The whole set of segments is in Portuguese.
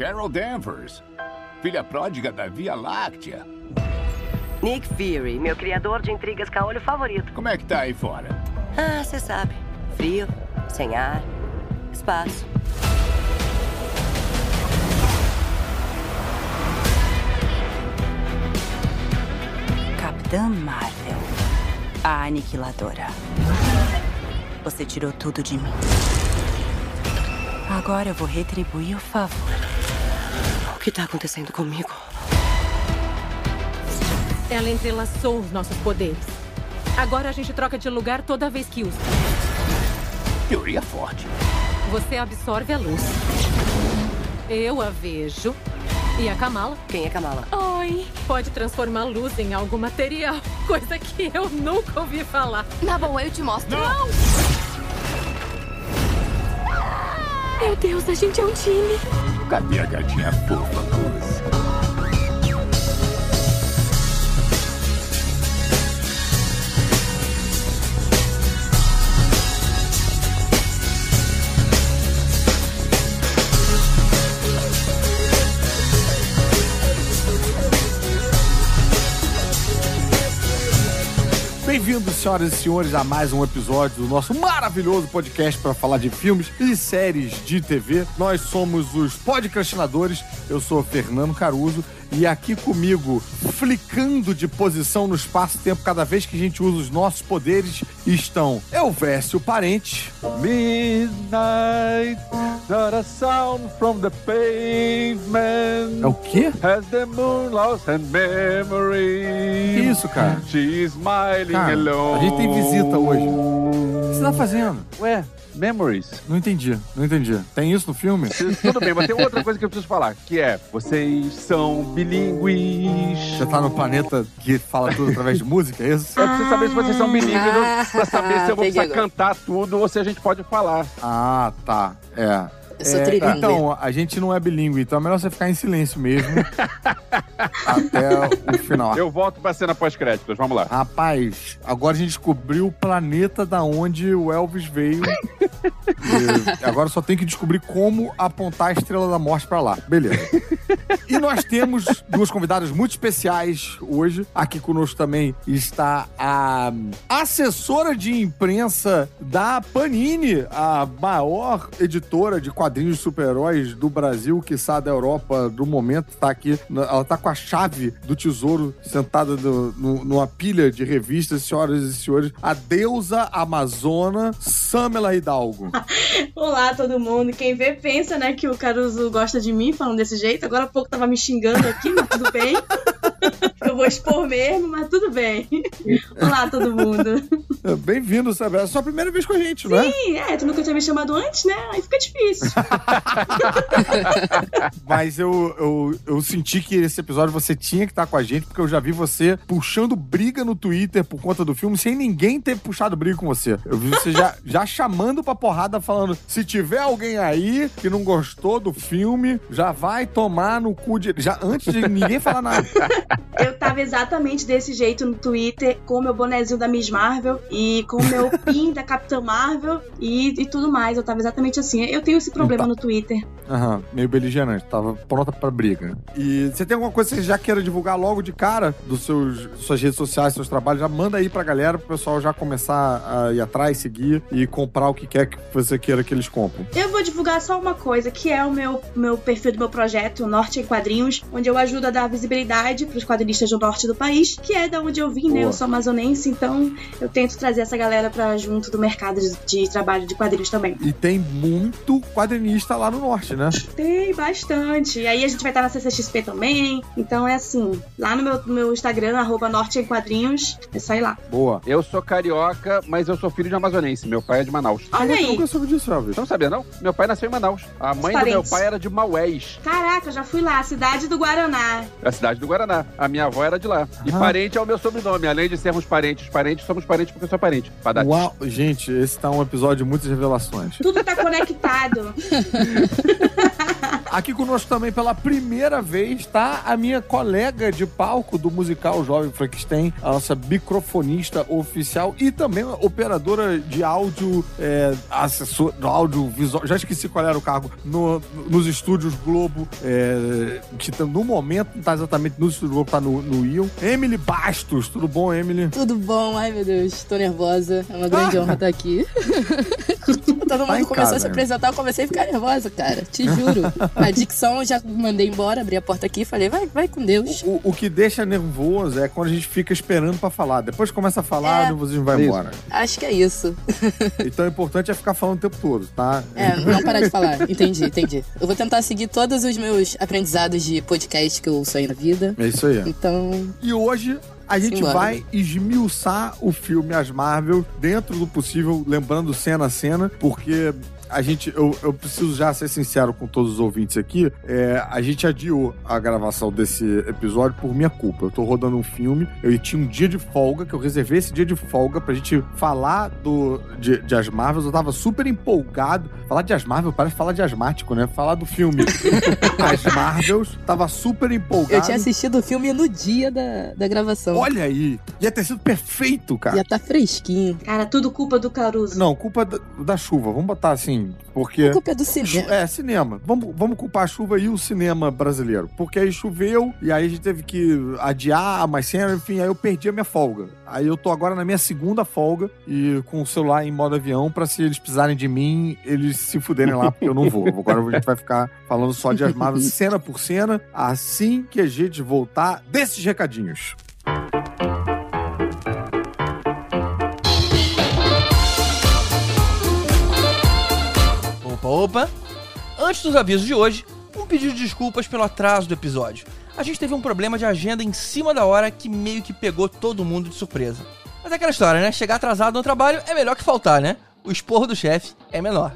Carol Danvers, filha pródiga da Via Láctea. Nick Fury, meu criador de intrigas caolho favorito. Como é que tá aí fora? Ah, você sabe. Frio, sem ar, espaço. Capitã Marvel, a aniquiladora. Você tirou tudo de mim. Agora eu vou retribuir o favor. O que tá acontecendo comigo? Ela entrelaçou os nossos poderes. Agora a gente troca de lugar toda vez que usa. Teoria forte. Você absorve a luz. Eu a vejo. E a Kamala Quem é Kamala? Oi. pode transformar luz em algo material. Coisa que eu nunca ouvi falar. Na boa, eu te mostro. Não! Meu Deus, a gente é um time. Cadê a gatinha fofa, Luz? Bem-vindos, senhoras e senhores, a mais um episódio do nosso maravilhoso podcast para falar de filmes e séries de TV. Nós somos os podcastinadores. Eu sou Fernando Caruso e aqui comigo, flicando de posição no espaço-tempo cada vez que a gente usa os nossos poderes, estão Elvésio Parente. Midnight, not a sound from the pavement. É o quê? Has the moon lost her memory? Que isso, cara? She's smiling Cara, alone. a gente tem visita hoje. O que você tá fazendo? Ué, memories. Não entendi, não entendi. Tem isso no filme? Tudo bem, mas tem outra coisa que eu preciso falar, que é, vocês são bilíngues. Você tá no planeta que fala tudo através de música, é isso? Eu preciso saber se vocês são bilíngues Ah, pra saber se eu vou peguei precisar agora. cantar tudo ou se a gente pode falar. Ah, tá. É. Eu sou É, trilingue. então, a gente não é bilíngue, então é melhor você ficar em silêncio mesmo. até o final. Eu volto pra cena pós-créditos, vamos lá. Rapaz, agora a gente descobriu o planeta da onde o Elvis veio. E agora só tem que descobrir como apontar a Estrela da Morte pra lá. Beleza. E nós temos duas convidadas muito especiais hoje. Aqui conosco também está a assessora de imprensa da Panini, a maior editora de quadrinhos de super-heróis do Brasil, que da Europa do momento. Tá aqui, ela tá com a chave do tesouro sentada no- no- numa pilha de revistas, senhoras e senhores. A deusa amazona Samela Hidalgo. Olá, todo mundo. Quem vê pensa, né, que o Caruso gosta de mim falando desse jeito. Agora há pouco tava me xingando aqui, mas tudo bem. Eu vou expor mesmo, mas tudo bem. Olá, todo mundo. Bem-vindo, Samela. É a sua primeira vez com a gente, não é? Sim, é, tu nunca tinha me chamado antes, né? Aí fica difícil. Mas eu, eu, eu senti que esse episódio você tinha que estar com a gente, porque eu já vi você puxando briga no Twitter por conta do filme, sem ninguém ter puxado briga com você. Eu vi você já, já chamando pra porrada, falando: se tiver alguém aí que não gostou do filme, já vai tomar no cu de. Já antes de ninguém falar nada. Eu tava exatamente desse jeito no Twitter, com o meu bonezinho da Miss Marvel e com o meu pin da Capitã Marvel e, e tudo mais. Eu tava exatamente assim. Eu tenho esse problema Tá. no Twitter. Aham, meio beligerante, tava pronta pra briga. E você tem alguma coisa que você já queira divulgar logo de cara dos seus suas redes sociais, seus trabalhos? Já manda aí pra galera, pro pessoal já começar a ir atrás, seguir e comprar o que quer que você queira que eles comprem. Eu vou divulgar só uma coisa, que é o meu, meu perfil do meu projeto, Norte em Quadrinhos, onde eu ajudo a dar visibilidade para os quadrinistas do norte do país, que é da onde eu vim, né? Eu sou amazonense, então eu tento trazer essa galera pra junto do mercado de, de trabalho de quadrinhos também. E tem muito quadrinista lá no norte, né? Tem bastante. E aí a gente vai estar na CCXP também. Então é assim, lá no meu, no meu Instagram, arroba Norte em Quadrinhos, é só ir lá. Boa. Eu sou carioca, mas eu sou filho de amazonense. Meu pai é de Manaus. Olha Eu aí. nunca soube disso, Elvis. Não sabia, não? Meu pai nasceu em Manaus. A mãe do meu pai era de Maués, Caraca, eu já fui lá, cidade do Guaraná. a cidade do Guaraná. A minha avó era de lá. E Ah. parente é o meu sobrenome. Além de sermos parentes, parentes, somos parentes porque eu sou parente. Padate. Uau, gente, esse tá um episódio de muitas revelações. Tudo tá conectado. Aqui conosco também pela primeira vez está a minha colega de palco do musical Jovem Frankenstein, a nossa microfonista oficial e também operadora de áudio, é, assessor, do áudio visual, já esqueci qual era o cargo, no- nos estúdios Globo, é, que no momento não está exatamente nos estúdios Globo, está no, no Ion. Emily Bastos, tudo bom, Emily? Tudo bom? Ai, meu Deus, tô nervosa. É uma grande honra estar aqui. Todo Tá mundo começou casa, a se apresentar, eu comecei a ficar nervosa, cara. Te juro. A dicção eu já mandei embora, abri a porta aqui e falei, vai, vai com Deus. O, o que deixa nervoso é quando a gente fica esperando pra falar. Depois começa a falar, É. o nervosismo vai Isso. embora. Acho que é isso. Então o importante é ficar falando o tempo todo, tá? É, não parar de falar. Entendi, entendi. Eu vou tentar seguir todos os meus aprendizados de podcast que eu ouço aí na vida. É isso aí. Então, E hoje a gente Simbora. vai esmiuçar o filme As Marvel dentro do possível, lembrando cena a cena, porque a gente, eu, eu preciso já ser sincero com todos os ouvintes aqui, é, a gente adiou a gravação desse episódio por minha culpa. Eu tô rodando um filme, eu tinha um dia de folga, que eu reservei esse dia de folga pra gente falar do, de, de As Marvels, eu tava super empolgado. Falar de As Marvel parece falar de asmático, né? Falar do filme As Marvels, tava super empolgado. eu tinha assistido o filme no dia da, da gravação. Olha aí, ia ter sido perfeito, cara. Já tá fresquinho. Cara, tudo culpa do Caruso. Não, culpa da, da chuva. Vamos botar assim, porque. A culpa é do cinema. É, cinema. Vamos, vamos culpar a chuva e o cinema brasileiro. Porque aí choveu e aí a gente teve que adiar mais cena, enfim, aí eu perdi a minha folga. Aí eu tô agora na minha segunda folga e com o celular em modo avião pra se eles precisarem de mim, eles se fuderem lá, porque eu não vou. Agora a gente vai ficar falando só de Asmarvel cena por cena, assim que a gente voltar desses recadinhos. Opa! Antes dos avisos de hoje, um pedido de desculpas pelo atraso do episódio. A gente teve um problema de agenda em cima da hora que meio que pegou todo mundo de surpresa. Mas é aquela história, né? Chegar atrasado no trabalho é melhor que faltar, né? O esporro do chefe é menor.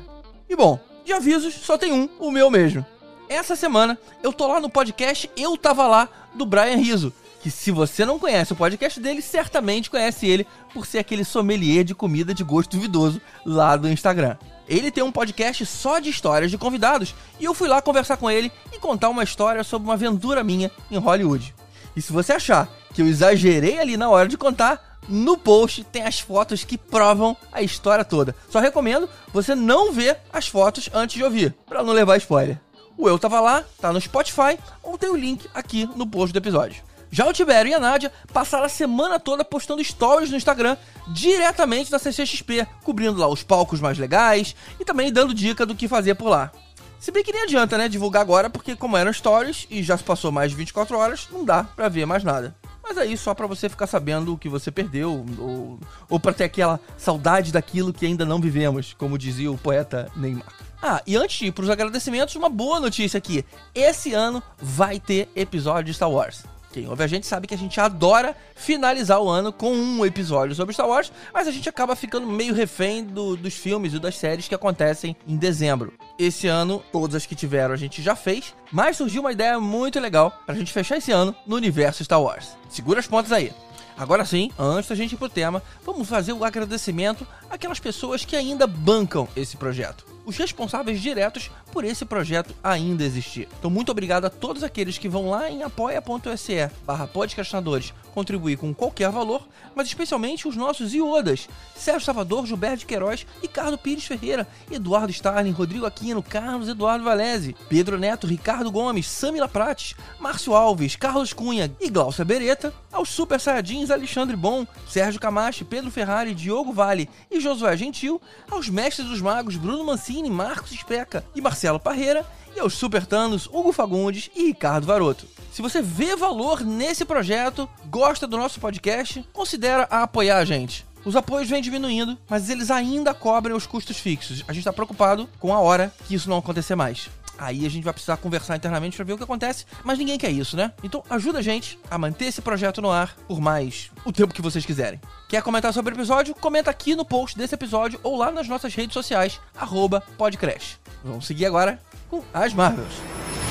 E bom, de avisos só tem um, o meu mesmo. Essa semana eu tô lá no podcast Eu Tava Lá, do Brian Rizzo. Que se você não conhece o podcast dele, certamente conhece ele por ser aquele sommelier de comida de gosto duvidoso lá do Instagram. Ele tem um podcast só de histórias de convidados e eu fui lá conversar com ele e contar uma história sobre uma aventura minha em Hollywood. E se você achar que eu exagerei ali na hora de contar, no post tem as fotos que provam a história toda. Só recomendo você não ver as fotos antes de ouvir, para não levar spoiler. O Eu Tava Lá tá no Spotify ou tem o link aqui no post do episódio. Já o Tibério e a Nádia passaram a semana toda postando stories no Instagram diretamente da CCXP, cobrindo lá os palcos mais legais e também dando dica do que fazer por lá. Se bem que nem adianta, né, divulgar agora, porque como eram stories e já se passou mais de 24 horas, não dá pra ver mais nada. Mas aí só pra você ficar sabendo o que você perdeu, ou, ou pra ter aquela saudade daquilo que ainda não vivemos, como dizia o poeta Neymar. Ah, e antes de ir pros agradecimentos, uma boa notícia aqui. Esse ano vai ter episódio de Star Wars. Quem ouve a gente sabe que a gente adora finalizar o ano com um episódio sobre Star Wars, mas a gente acaba ficando meio refém do- dos filmes e das séries que acontecem em dezembro. Esse ano, todas as que tiveram a gente já fez, mas surgiu uma ideia muito legal pra gente fechar esse ano no universo Star Wars. Segura as pontas aí. Agora sim, antes da gente ir pro tema, vamos fazer o agradecimento àquelas pessoas que ainda bancam esse projeto. Os responsáveis diretos por esse projeto ainda existir. Então, muito obrigado a todos aqueles que vão lá em apoia.se barra podcastinadores contribuir com qualquer valor, mas especialmente os nossos iodas. Sérgio Salvador, Gilberto de Queiroz, Ricardo Pires Ferreira, Eduardo Starling, Rodrigo Aquino, Carlos Eduardo Valese, Pedro Neto, Ricardo Gomes, Samila Prates, Márcio Alves, Carlos Cunha e Glaucia Beretta, aos Super Saiyajins Alexandre Bom, Sérgio Camacho, Pedro Ferrari, Diogo Vale e Josué Gentil, aos Mestres dos Magos Bruno Mancini, Marcos Especa e Marcelo Parreira, e aos Super Tanos Hugo Fagundes e Ricardo Varoto. Se você vê valor nesse projeto, gosta do nosso podcast, considera a apoiar a gente. Os apoios vêm diminuindo, mas eles ainda cobrem os custos fixos. A gente está preocupado com a hora que isso não acontecer mais. Aí a gente vai precisar conversar internamente para ver o que acontece, mas ninguém quer isso, né? Então ajuda a gente a manter esse projeto no ar por mais o tempo que vocês quiserem. Quer comentar sobre o episódio? Comenta aqui no post desse episódio ou lá nas nossas redes sociais, arroba podcrash. Vamos seguir agora com as Marvels.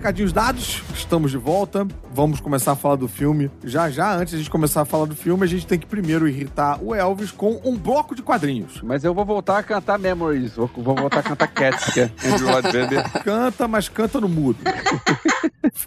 Recadinhos dados. Estamos de volta. Vamos começar a falar do filme. Já já, antes de a gente começar a falar do filme, a gente tem que primeiro irritar o Elvis com um bloco de quadrinhos. Mas eu vou voltar a cantar Memories. Vou, vou voltar a cantar Cats, que é Andrew Lloyd Webber. Canta, mas canta no mudo.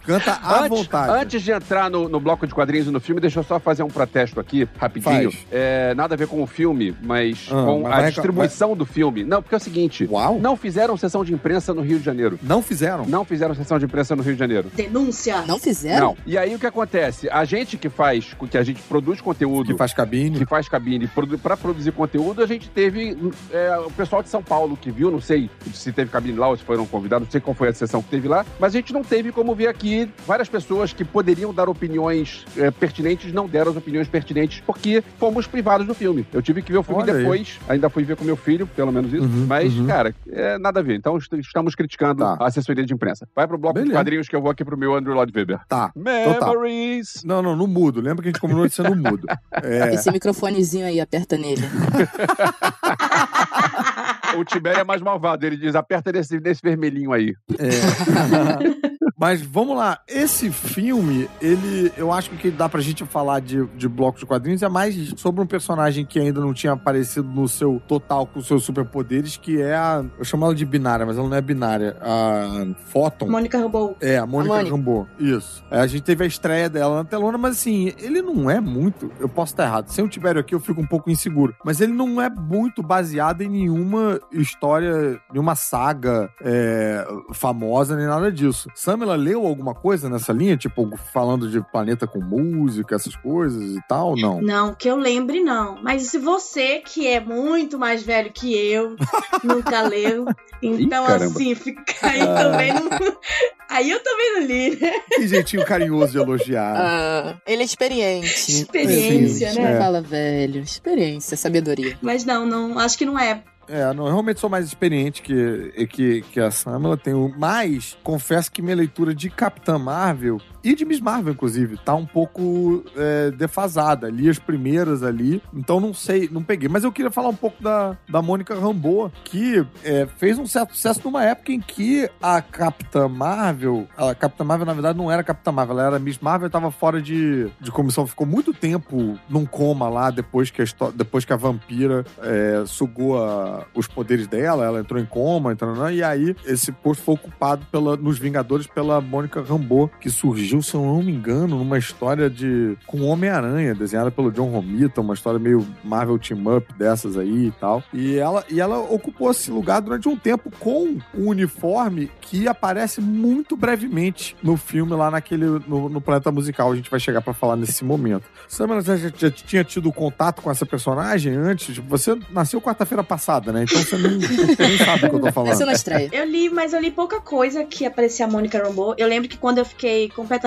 canta à Antes, vontade. antes de entrar no, no bloco de quadrinhos e no filme, deixa eu só fazer um protesto aqui, rapidinho. É, nada a ver com o filme, mas Ah, com mas a vai- distribuição do filme. Não, porque é o seguinte: Uau. não fizeram sessão de imprensa no Rio de Janeiro. Não fizeram? Não fizeram sessão de imprensa no Rio de Janeiro. Denúncia. Não fizeram? Não. E aí o que acontece? A gente que faz, que a gente produz conteúdo. Que faz cabine. que faz cabine para produzir conteúdo, a gente teve é, o pessoal de São Paulo que viu, não sei se teve cabine lá ou se foram convidados, não sei qual foi a sessão que teve lá, mas a gente não teve como ver aqui várias pessoas que poderiam dar opiniões é, pertinentes, não deram as opiniões pertinentes, porque fomos privados do filme. Eu tive que ver o filme Olha aí. depois, ainda fui ver com meu filho, pelo menos isso, Uhum, mas, uhum. cara, é nada a ver. Então est- estamos criticando Tá. a assessoria de imprensa. Vai pro bloco de Beleza. quadrinhos que eu vou aqui pro meu Andrew Lloyd Webber. Tá. Então tá. Memories! Não, não, no mudo. Lembra que a gente combinou de ser no mudo. É, Esse microfonezinho aí, aperta nele. O Tibério é mais malvado, ele diz, aperta nesse, nesse vermelhinho aí. É. Mas vamos lá, esse filme, ele, eu acho que o que dá pra gente falar de, de bloco de quadrinhos é mais sobre um personagem que ainda não tinha aparecido no seu total com seus superpoderes, que é a. Eu chamo ela de binária, mas ela não é binária. A Photon. Mônica Rambeau. É, a Mônica A Mônica. Rambeau. Isso. É, a gente teve a estreia dela na telona, mas assim, ele não é muito. Eu posso estar errado. Sem o Tibério aqui, eu fico um pouco inseguro. Mas ele não é muito baseado em nenhuma história, nenhuma saga é, famosa, nem nada disso. Samela leu alguma coisa nessa linha? Tipo, falando de planeta com música, essas coisas e tal? Não. Não, que eu lembre, não. Mas se você, que é muito mais velho que eu, nunca leu, então caramba. assim, fica aí também não. Aí eu também não li, né? Que jeitinho carinhoso de elogiar. Ah, ele é experiente. Experiência, Sim, né? é. Fala, velho. Experiência, sabedoria. Mas não, não, acho que não é. É, não, eu realmente sou mais experiente que, que, que a Samela. Tenho, mas confesso que minha leitura de Capitã Marvel e de Miss Marvel, inclusive, tá um pouco é, defasada. Li as primeiras ali, então não sei, não peguei. Mas eu queria falar um pouco da, da Mônica Rambeau, que é, fez um certo sucesso numa época em que a Capitã Marvel, a Capitã Marvel, na verdade, não era Capitã Marvel, ela era Miss Marvel, tava fora de, de comissão, ficou muito tempo num coma lá, depois que a, depois que a vampira é, sugou a- os poderes dela, ela entrou em coma, entrou, né? e aí esse posto foi ocupado pela, nos Vingadores pela Mônica Rambeau, que surgiu, se eu não me engano, numa história de com Homem-Aranha, desenhada pelo John Romita, uma história meio Marvel Team Up dessas aí e tal. E ela, e ela ocupou esse lugar durante um tempo com um uniforme que aparece muito brevemente no filme lá naquele no, no planeta musical. A gente vai chegar pra falar nesse momento. Samara já, já, já tinha tido contato com essa personagem antes? Tipo, Você nasceu quarta-feira passada, né? Então você nem, nem sabe o que eu tô falando. Essa na estreia. Eu li, mas eu li pouca coisa que aparecia a Mônica Rambeau. Eu lembro que quando eu fiquei completamente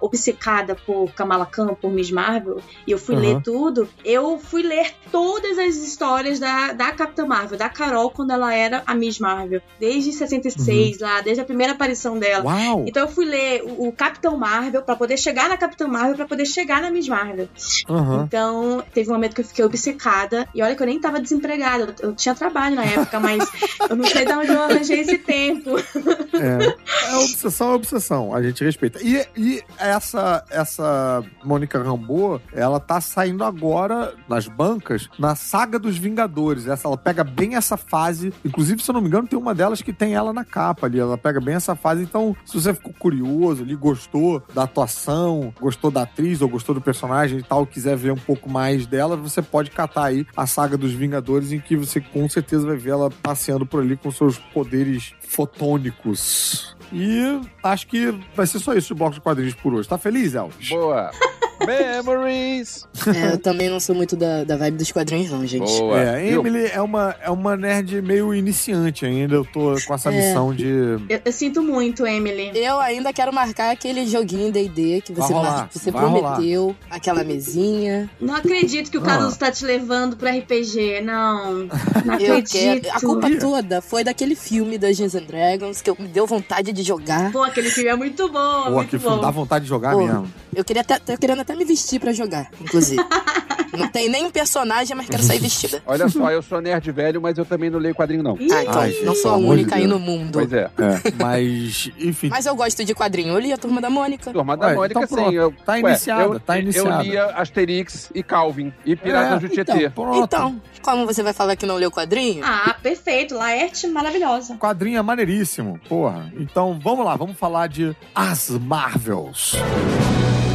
obcecada por Kamala Khan, por Miss Marvel, e eu fui Aham. ler tudo, eu fui ler todas as histórias da, da Capitã Marvel, da Carol, quando ela era a Miss Marvel. Desde 66, lá, desde a primeira aparição dela. Uau! Então eu fui ler o, o Capitão Marvel pra poder chegar na Capitã Marvel, pra poder chegar na Miss Marvel. Aham. Então, teve um momento que eu fiquei obcecada. E olha que eu nem tava desempregada. Eu, eu tinha trabalho na época, mas eu não sei de onde eu arranjei esse tempo. É, é obsessão é obsessão, a gente respeita. E, e essa, essa Mônica Rambeau, ela tá saindo agora nas bancas na saga dos Vingadores. Essa, ela pega bem essa fase. Inclusive, se eu não me engano, tem uma delas que tem ela na capa ali. Ela pega bem essa fase. Então, se você ficou curioso ali, gostou da atuação, gostou da atriz ou gostou do personagem e tal, quiser ver um pouco mais dela, você pode catar aí a saga dos Vingadores, em que você com certeza vai ver ela passeando por ali com seus poderes fotônicos. E acho que vai ser só isso de bloco de quadrinhos por hoje. Tá feliz, Elvis? Boa! Memories! É, eu também não sou muito da, da vibe dos quadrinhos, não, gente. Boa! É, a? Emily é uma, é uma nerd meio iniciante ainda. Eu tô com essa É. missão de. Eu, eu sinto muito, Emily. Eu ainda quero marcar aquele joguinho D&D que Vai você, rolar, mar- você vai prometeu, aquela mesinha. Não acredito que o Ah. Carlos tá te levando pro RPG. Não. Não Eu acredito. quero. A culpa toda foi daquele filme Dungeons and Dragons que eu- me deu vontade de jogar. Pô, aquele filme é muito bom. Pô, muito que filme bom. dá vontade de jogar Pô. mesmo. Eu queria até, tô querendo até me vestir pra jogar, inclusive. Não tem nem personagem, mas quero sair vestida. Olha só, eu sou nerd velho, mas eu também não leio quadrinho, não. Ah, então Ai, não sou a de única aí no mundo. Pois é. É, mas, enfim. Mas eu gosto de quadrinho. Eu li a Turma da Mônica. Turma da Ué, Mônica, então sim. Eu, Tá iniciada, eu, tá iniciada. Eu lia Asterix e Calvin e Piratas É, do Tietê. então, pronto. Então, como você vai falar que não leu quadrinho? Ah, perfeito. Laerte maravilhosa. Quadrinho é maneiríssimo, porra. Então vamos lá, vamos falar de As Marvels. O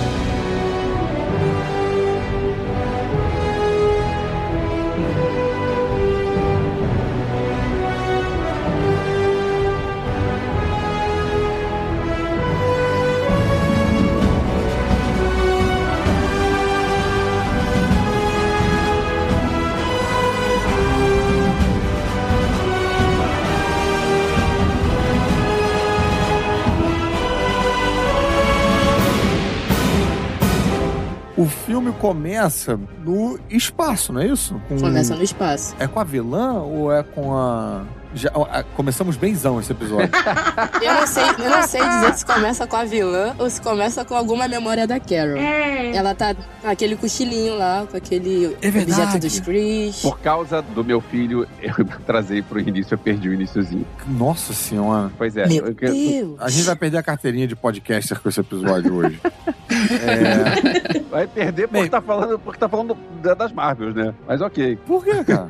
começa no espaço, não é isso? Com- Começa no espaço. É com a vilã ou é com a. Já, a- começamos benzão esse episódio. Eu não sei, eu não sei dizer se começa com a vilã ou se começa com alguma memória da Carol. É. Ela tá com aquele cochilinho lá, com aquele É objeto dos Chris. Por causa do meu filho, eu trazei pro início, eu perdi o iniciozinho. Nossa senhora. Pois é. Meu eu- Deus. A gente vai perder a carteirinha de podcaster com esse episódio hoje. É... Vai perder porque Bem- tá falando, porque tá falando da- das Marvels, né? Mas ok. Por quê, cara?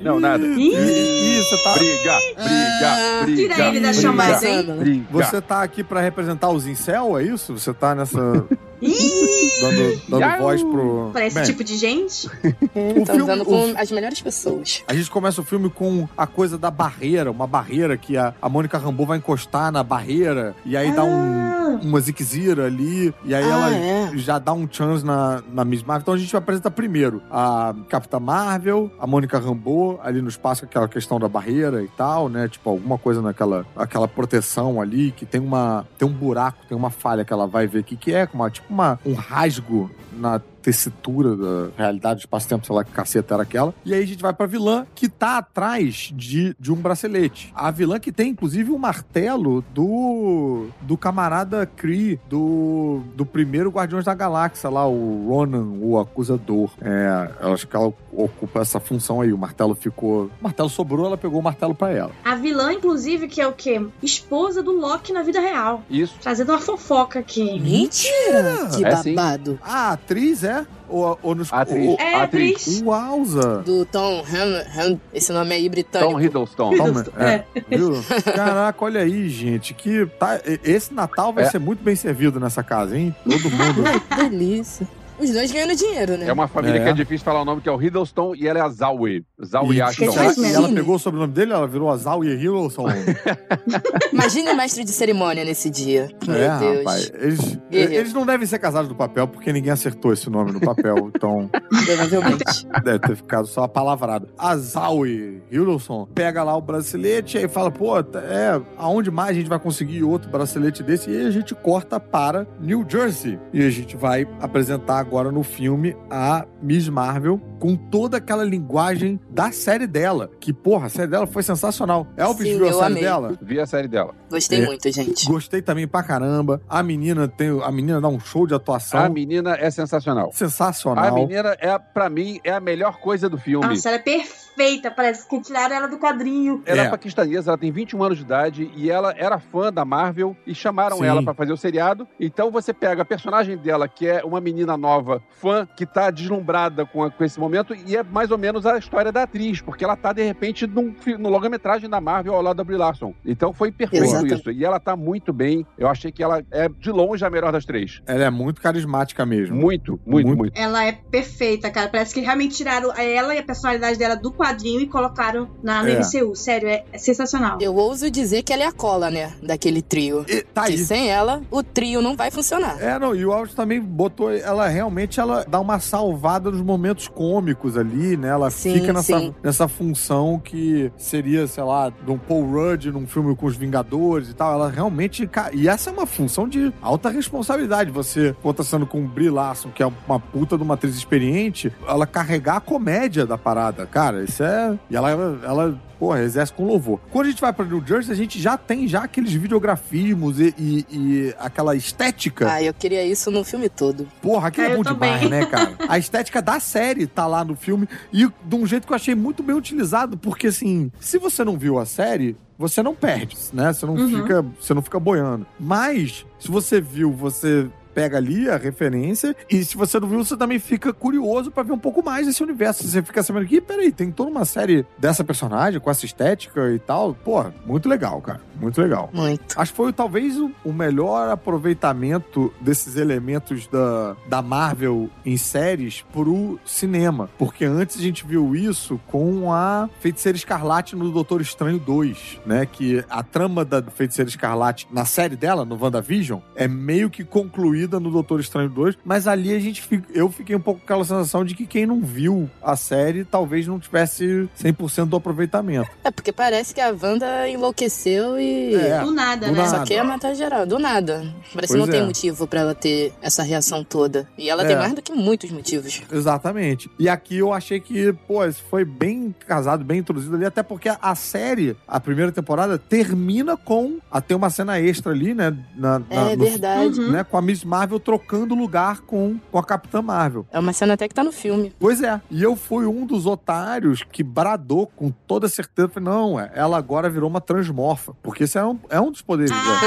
Não, nada. Ih, você tá. Briga, briga, Ah, briga. tira ele da chamada, hein? Briga. Você tá aqui pra representar os incel, é isso? Você tá nessa. Dando, dando voz pro. pra esse Bem, tipo de gente? o Tô filme- usando o- com as melhores pessoas. A gente começa o filme com a coisa da barreira, uma barreira que a, a Mônica Rambeau vai encostar na barreira e aí dá um, uma ziquezira ali, e aí Ah, ela é. já dá um chance na, na Miss Marvel. Então a gente apresenta primeiro a Capitã Marvel, a Mônica Rambeau, ali no espaço, aquela questão da barreira e tal, né? Tipo, alguma coisa naquela aquela proteção ali, que tem uma tem um buraco, tem uma falha que ela vai ver o que, que é, com uma, tipo uma, um rasgo na tessitura da realidade do espaço-tempo, sei lá que caceta era aquela. E aí a gente vai pra vilã que tá atrás de, de um bracelete. A vilã que tem, inclusive, o martelo do do camarada Kree do, do primeiro Guardiões da Galáxia lá, o Ronan, o acusador. É, eu acho que ela ocupa essa função aí. O martelo ficou... O martelo sobrou, ela pegou o martelo pra ela. A vilã, inclusive, que é o quê? Esposa do Loki na vida real. Isso. Trazendo uma fofoca aqui. Mentira! Que É sim. babado. Atriz é? Ou, ou nos... Atriz. ou- É, atriz. Uauza! Do Tom Han, Han- esse nome aí Tom britânico. Hiddleston. Toma, é. Viu? Caraca, olha aí, gente. Que tá, esse Natal vai É. ser muito bem servido nessa casa, hein? Todo mundo. Que delícia. Os dois ganhando dinheiro, né? É uma família É. que é difícil falar o nome, que é o Hiddleston e ela é a Zawe. Zawe E, Ashton. E ela pegou o sobrenome dele, ela virou Azal e Hiddleston. Imagine o mestre de cerimônia nesse dia. Meu é, Deus. rapaz. Eles, eles não devem ser casados no papel, porque ninguém acertou esse nome no papel. Então, Provavelmente. deve ter ficado só palavrado. Azal e Hiddleston pega lá o bracelete e fala, pô, tá- é, aonde mais a gente vai conseguir outro bracelete desse? E aí a gente corta para New Jersey. E a gente vai apresentar agora no filme a Miss Marvel com toda aquela linguagem da série dela. Que, porra, a série dela foi sensacional. Elvis Sim, viu a eu série amei. dela? Vi a série dela. Gostei É. muito, gente. Gostei também pra caramba. A menina tem. A menina dá um show de atuação A menina é sensacional. sensacional. A menina, é, pra mim, é a melhor coisa do filme. Nossa, ela é perfeita. Parece que tiraram ela do quadrinho. Ela é. É. paquistanesa, ela tem 21 anos de idade e ela era fã da Marvel e chamaram Sim. ela pra fazer o seriado. Então você pega a personagem dela, que é uma menina nova, fã, que tá deslumbrada com, a- com esse momento, e é mais ou menos a história da atriz, porque ela tá, de repente, num, no longa-metragem da Marvel ao lado da Brie Larson. Então foi perfeito Exatamente. isso. E ela tá muito bem. Eu achei que ela é, de longe, a melhor das três. Ela é muito carismática mesmo. Muito, muito, Muito. muito. Ela é perfeita, cara. Parece que realmente tiraram ela e a personalidade dela do quadrinho e colocaram na, no É. MCU. Sério, é, é sensacional. Eu ouso dizer que ela é a cola, né? Daquele trio. E tá Que aí. sem ela, o trio não vai funcionar. É, não, e o Alves também botou, ela realmente, ela dá uma salvada nos momentos cômicos ali, né? Ela Sim, fica nessa, sim. nessa função que seria, sei lá, de um Paul Rudd num filme com os Vingadores e tal. Ela realmente, e essa é uma função de alta responsabilidade. Você, contrastando com o Brie Larson, que é uma puta de uma atriz experiente, ela carregar a comédia da parada, cara, isso é... E ela, ela porra, exerce com louvor. Quando a gente vai pra New Jersey, a gente já tem já aqueles videografismos e, e- e aquela estética. Ah, eu queria isso no filme todo. Porra, aquilo É, é eu bom demais, né, cara? A estética da série tá lá no filme e de um jeito que eu achei muito bem utilizado, porque assim, se você não viu a série, você não perde, né? Você não Uhum. fica, você não fica boiando. Mas se você viu, você pega ali a referência e se você não viu, você também fica curioso pra ver um pouco mais desse universo. Você fica sabendo que, peraí, tem toda uma série dessa personagem com essa estética e tal. Porra, muito legal, cara. Muito legal. Muito. Acho que foi talvez o, o melhor aproveitamento desses elementos da, da Marvel em séries pro cinema. Porque antes a gente viu isso com a Feiticeira Escarlate no Doutor Estranho 2, né? Que a trama da Feiticeira Escarlate na série dela, no WandaVision, é meio que concluída no Doutor Estranho 2, mas ali a gente fica, eu fiquei um pouco com aquela sensação de que quem não viu a série talvez não tivesse 100% do aproveitamento. É porque parece que a Wanda enlouqueceu e. É, Do nada, do né? nada. Só quer matar geral, do nada. Parece que não tem é. motivo pra ela ter essa reação toda. E ela É. tem mais do que muitos motivos. Exatamente. E aqui eu achei que, pô, isso foi bem casado, bem introduzido ali, até porque a série, a primeira temporada, termina com. a ter uma cena extra ali, né? Na, na- é no- verdade. Né, com a Miss Marvel trocando lugar com, com a Capitã Marvel. É uma cena até que tá no filme. Pois é. E eu fui um dos otários que bradou com toda certeza. Falei, não, é, ela agora virou uma transmorfa. Porque isso é um, é um dos poderes dela.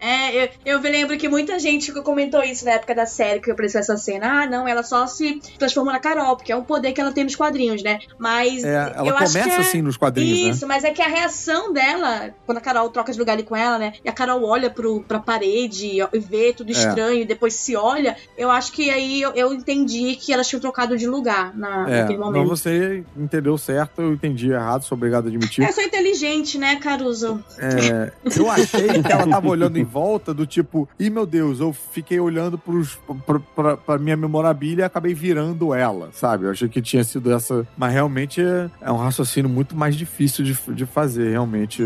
Ah, é, eu, eu me lembro que muita gente comentou isso na época da série que apareceu essa cena. Ah, não, ela só se transforma na Carol, porque é um poder que ela tem nos quadrinhos, né? Mas É, ela eu acho começa que é... assim nos quadrinhos, Isso, mas é que a reação dela, quando a Carol troca de lugar ali com ela, né? E a Carol olha pro, pra parede e e vê tudo É. estranho e depois se olha, eu acho que aí eu, eu entendi que elas tinham trocado de lugar na? É, naquele momento. você entendeu certo, eu entendi errado, sou obrigado a admitir. É, sou inteligente, né, Caruso? É, eu achei que ela tava olhando em volta do tipo, ih meu Deus, eu fiquei olhando pros, pra, pra, pra minha memorabilia e acabei virando ela, sabe? Eu achei que tinha sido essa. Mas realmente é, é um raciocínio muito mais difícil de, de fazer, realmente.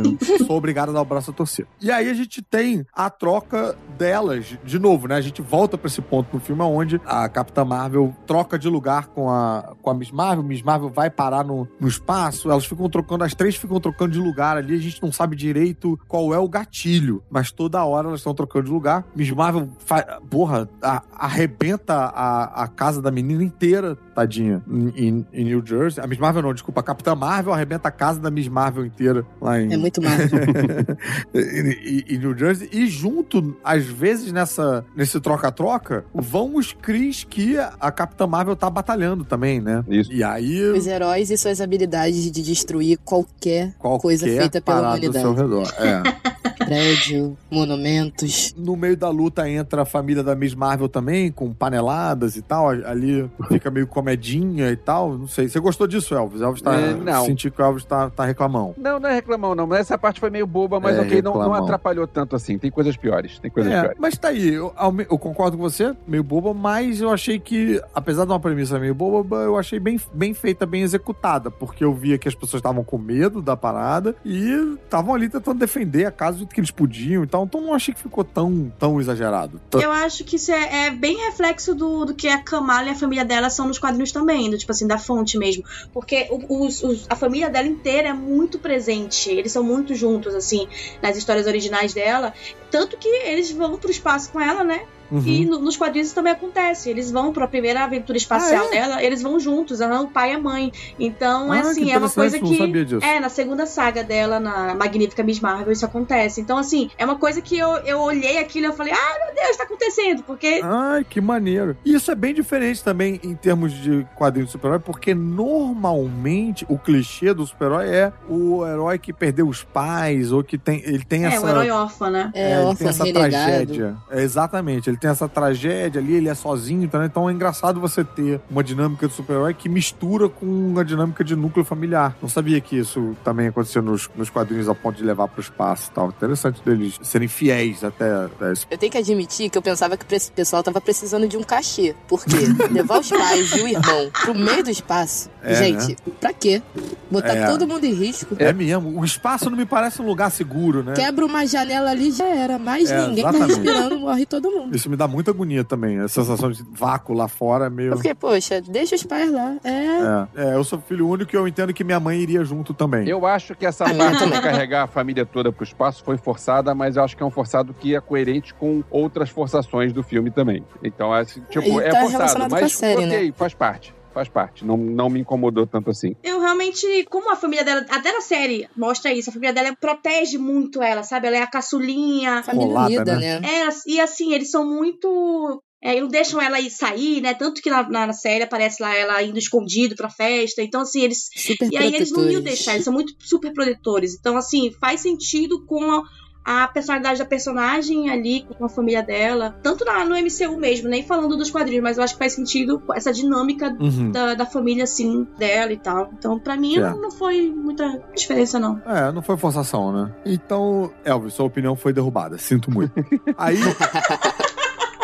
Sou obrigado a dar o braço a torcer. E aí a gente tem a troca delas, de novo, né? A gente volta pra esse ponto no filme onde a Capitã Marvel troca de lugar com a, com a Miss Marvel, Miss Marvel vai parar no, no espaço, elas ficam trocando, as três ficam trocando de lugar ali, a gente não sabe direito qual é o gatilho, mas toda hora elas estão trocando de lugar. Miss Marvel, porra, a- arrebenta a, a casa da menina inteira, tadinha, em, em- em New Jersey. A Miss Marvel não, desculpa, a Capitã Marvel arrebenta a casa da Miss Marvel inteira lá em, É muito mal. e, e- e New Jersey. E junto, às vezes, nessa, nesse troca-troca, vão os Cris que a Capitã Marvel tá batalhando também, né? Isso. E aí, Os heróis e suas habilidades de destruir qualquer qualquer coisa feita pela parada ao seu humanidade. redor. É. prédio, monumentos. No meio da luta entra a família da Miss Marvel também, com paneladas e tal. Ali fica meio comedinha e tal. Não sei. Você gostou disso, Elvis? Elvis tá. É, não. Senti que o Elvis tá, tá reclamão. Não, não é reclamão, não. Mas essa parte foi meio boba, mas É, ok, não, não atrapalhou tanto assim. Tem coisas piores. Tem coisas É, piores. mas tá aí, eu, eu concordo com você, meio boba, mas eu achei que, apesar de uma premissa meio boba, eu achei bem, bem feita, bem executada, porque eu via que as pessoas estavam com medo da parada e estavam ali tentando defender a casa do que eles podiam, então, então não achei que ficou tão, tão exagerado. Eu acho que isso é, é bem reflexo do, do que a Kamala e a família dela são nos quadrinhos também, do tipo assim, da fonte mesmo. Porque os- os- a família dela inteira é muito presente, eles são muito juntos, assim, nas histórias originais dela. Tanto que eles vão pro espaço com ela, né? Uhum. E no- nos quadrinhos isso também acontece. Eles vão pra primeira aventura espacial Ah, é? dela, eles vão juntos, aham, o pai e a mãe. Então, Ah, é que assim, é uma coisa não que. sabia disso. É, na segunda saga dela, na Magnífica Miss Marvel, isso acontece. Então, assim, é uma coisa que eu, eu olhei aquilo e eu falei, ah, meu Deus, tá acontecendo. Porque Ai, que maneiro. E isso é bem diferente também em termos de quadrinho de super-herói, porque normalmente o clichê do super-herói é o herói que perdeu os pais, ou que tem. Ele tem é essa. o herói órfão, né? É, ele órfão, tem essa renegado. tragédia. É, exatamente, ele tem essa tragédia ali, ele é sozinho, tá, né? então é engraçado você ter uma dinâmica do super-herói que mistura com uma dinâmica de núcleo familiar. Não sabia que isso também acontecia nos, nos quadrinhos a ponto de levar pro espaço e tal. Interessante deles serem fiéis até, até esse Eu tenho que admitir que eu pensava que o pessoal tava precisando de um cachê. Porque levar os pais e o irmão pro meio do espaço É, Gente, pra quê? Botar É. todo mundo em risco. É mesmo. O espaço não me parece um lugar seguro, né? Quebra uma janela ali já era. Mais É, ninguém tá exatamente. respirando, morre todo mundo. Isso me dá muita agonia também. A sensação de vácuo lá fora é meio. Porque, poxa, deixa os pais lá. É. É, é, eu sou filho único e eu entendo que minha mãe iria junto também. Eu acho que essa parte de carregar a família toda pro espaço foi forçada, mas eu acho que é um forçado que é coerente com outras forçações do filme também. Então, assim, tipo, E é tá forçado, relacionado com a mas série, ok, né? faz parte. Faz parte. Não, não me incomodou tanto assim. Eu realmente, como a família dela, até na série mostra isso, a família dela protege muito ela, sabe? Ela é a caçulinha. Família Colada, unida, né? né? É, e assim, eles são muito. É, não deixam ela ir sair, né? Tanto que na, na série aparece lá ela indo escondido pra festa. Então, assim, eles. Super E aí eles não iam deixar, eles são muito super protetores. Então, assim, faz sentido com a, a personalidade da personagem ali, com a família dela. Tanto na, no MCU mesmo, nem falando dos quadrinhos, mas eu acho que faz sentido essa dinâmica Uhum. da, da família, assim, dela e tal. Então, pra mim, É. não, não foi muita diferença, não. É, não foi forçação, né? Então, Elvis, sua opinião foi derrubada. Sinto muito. Aí.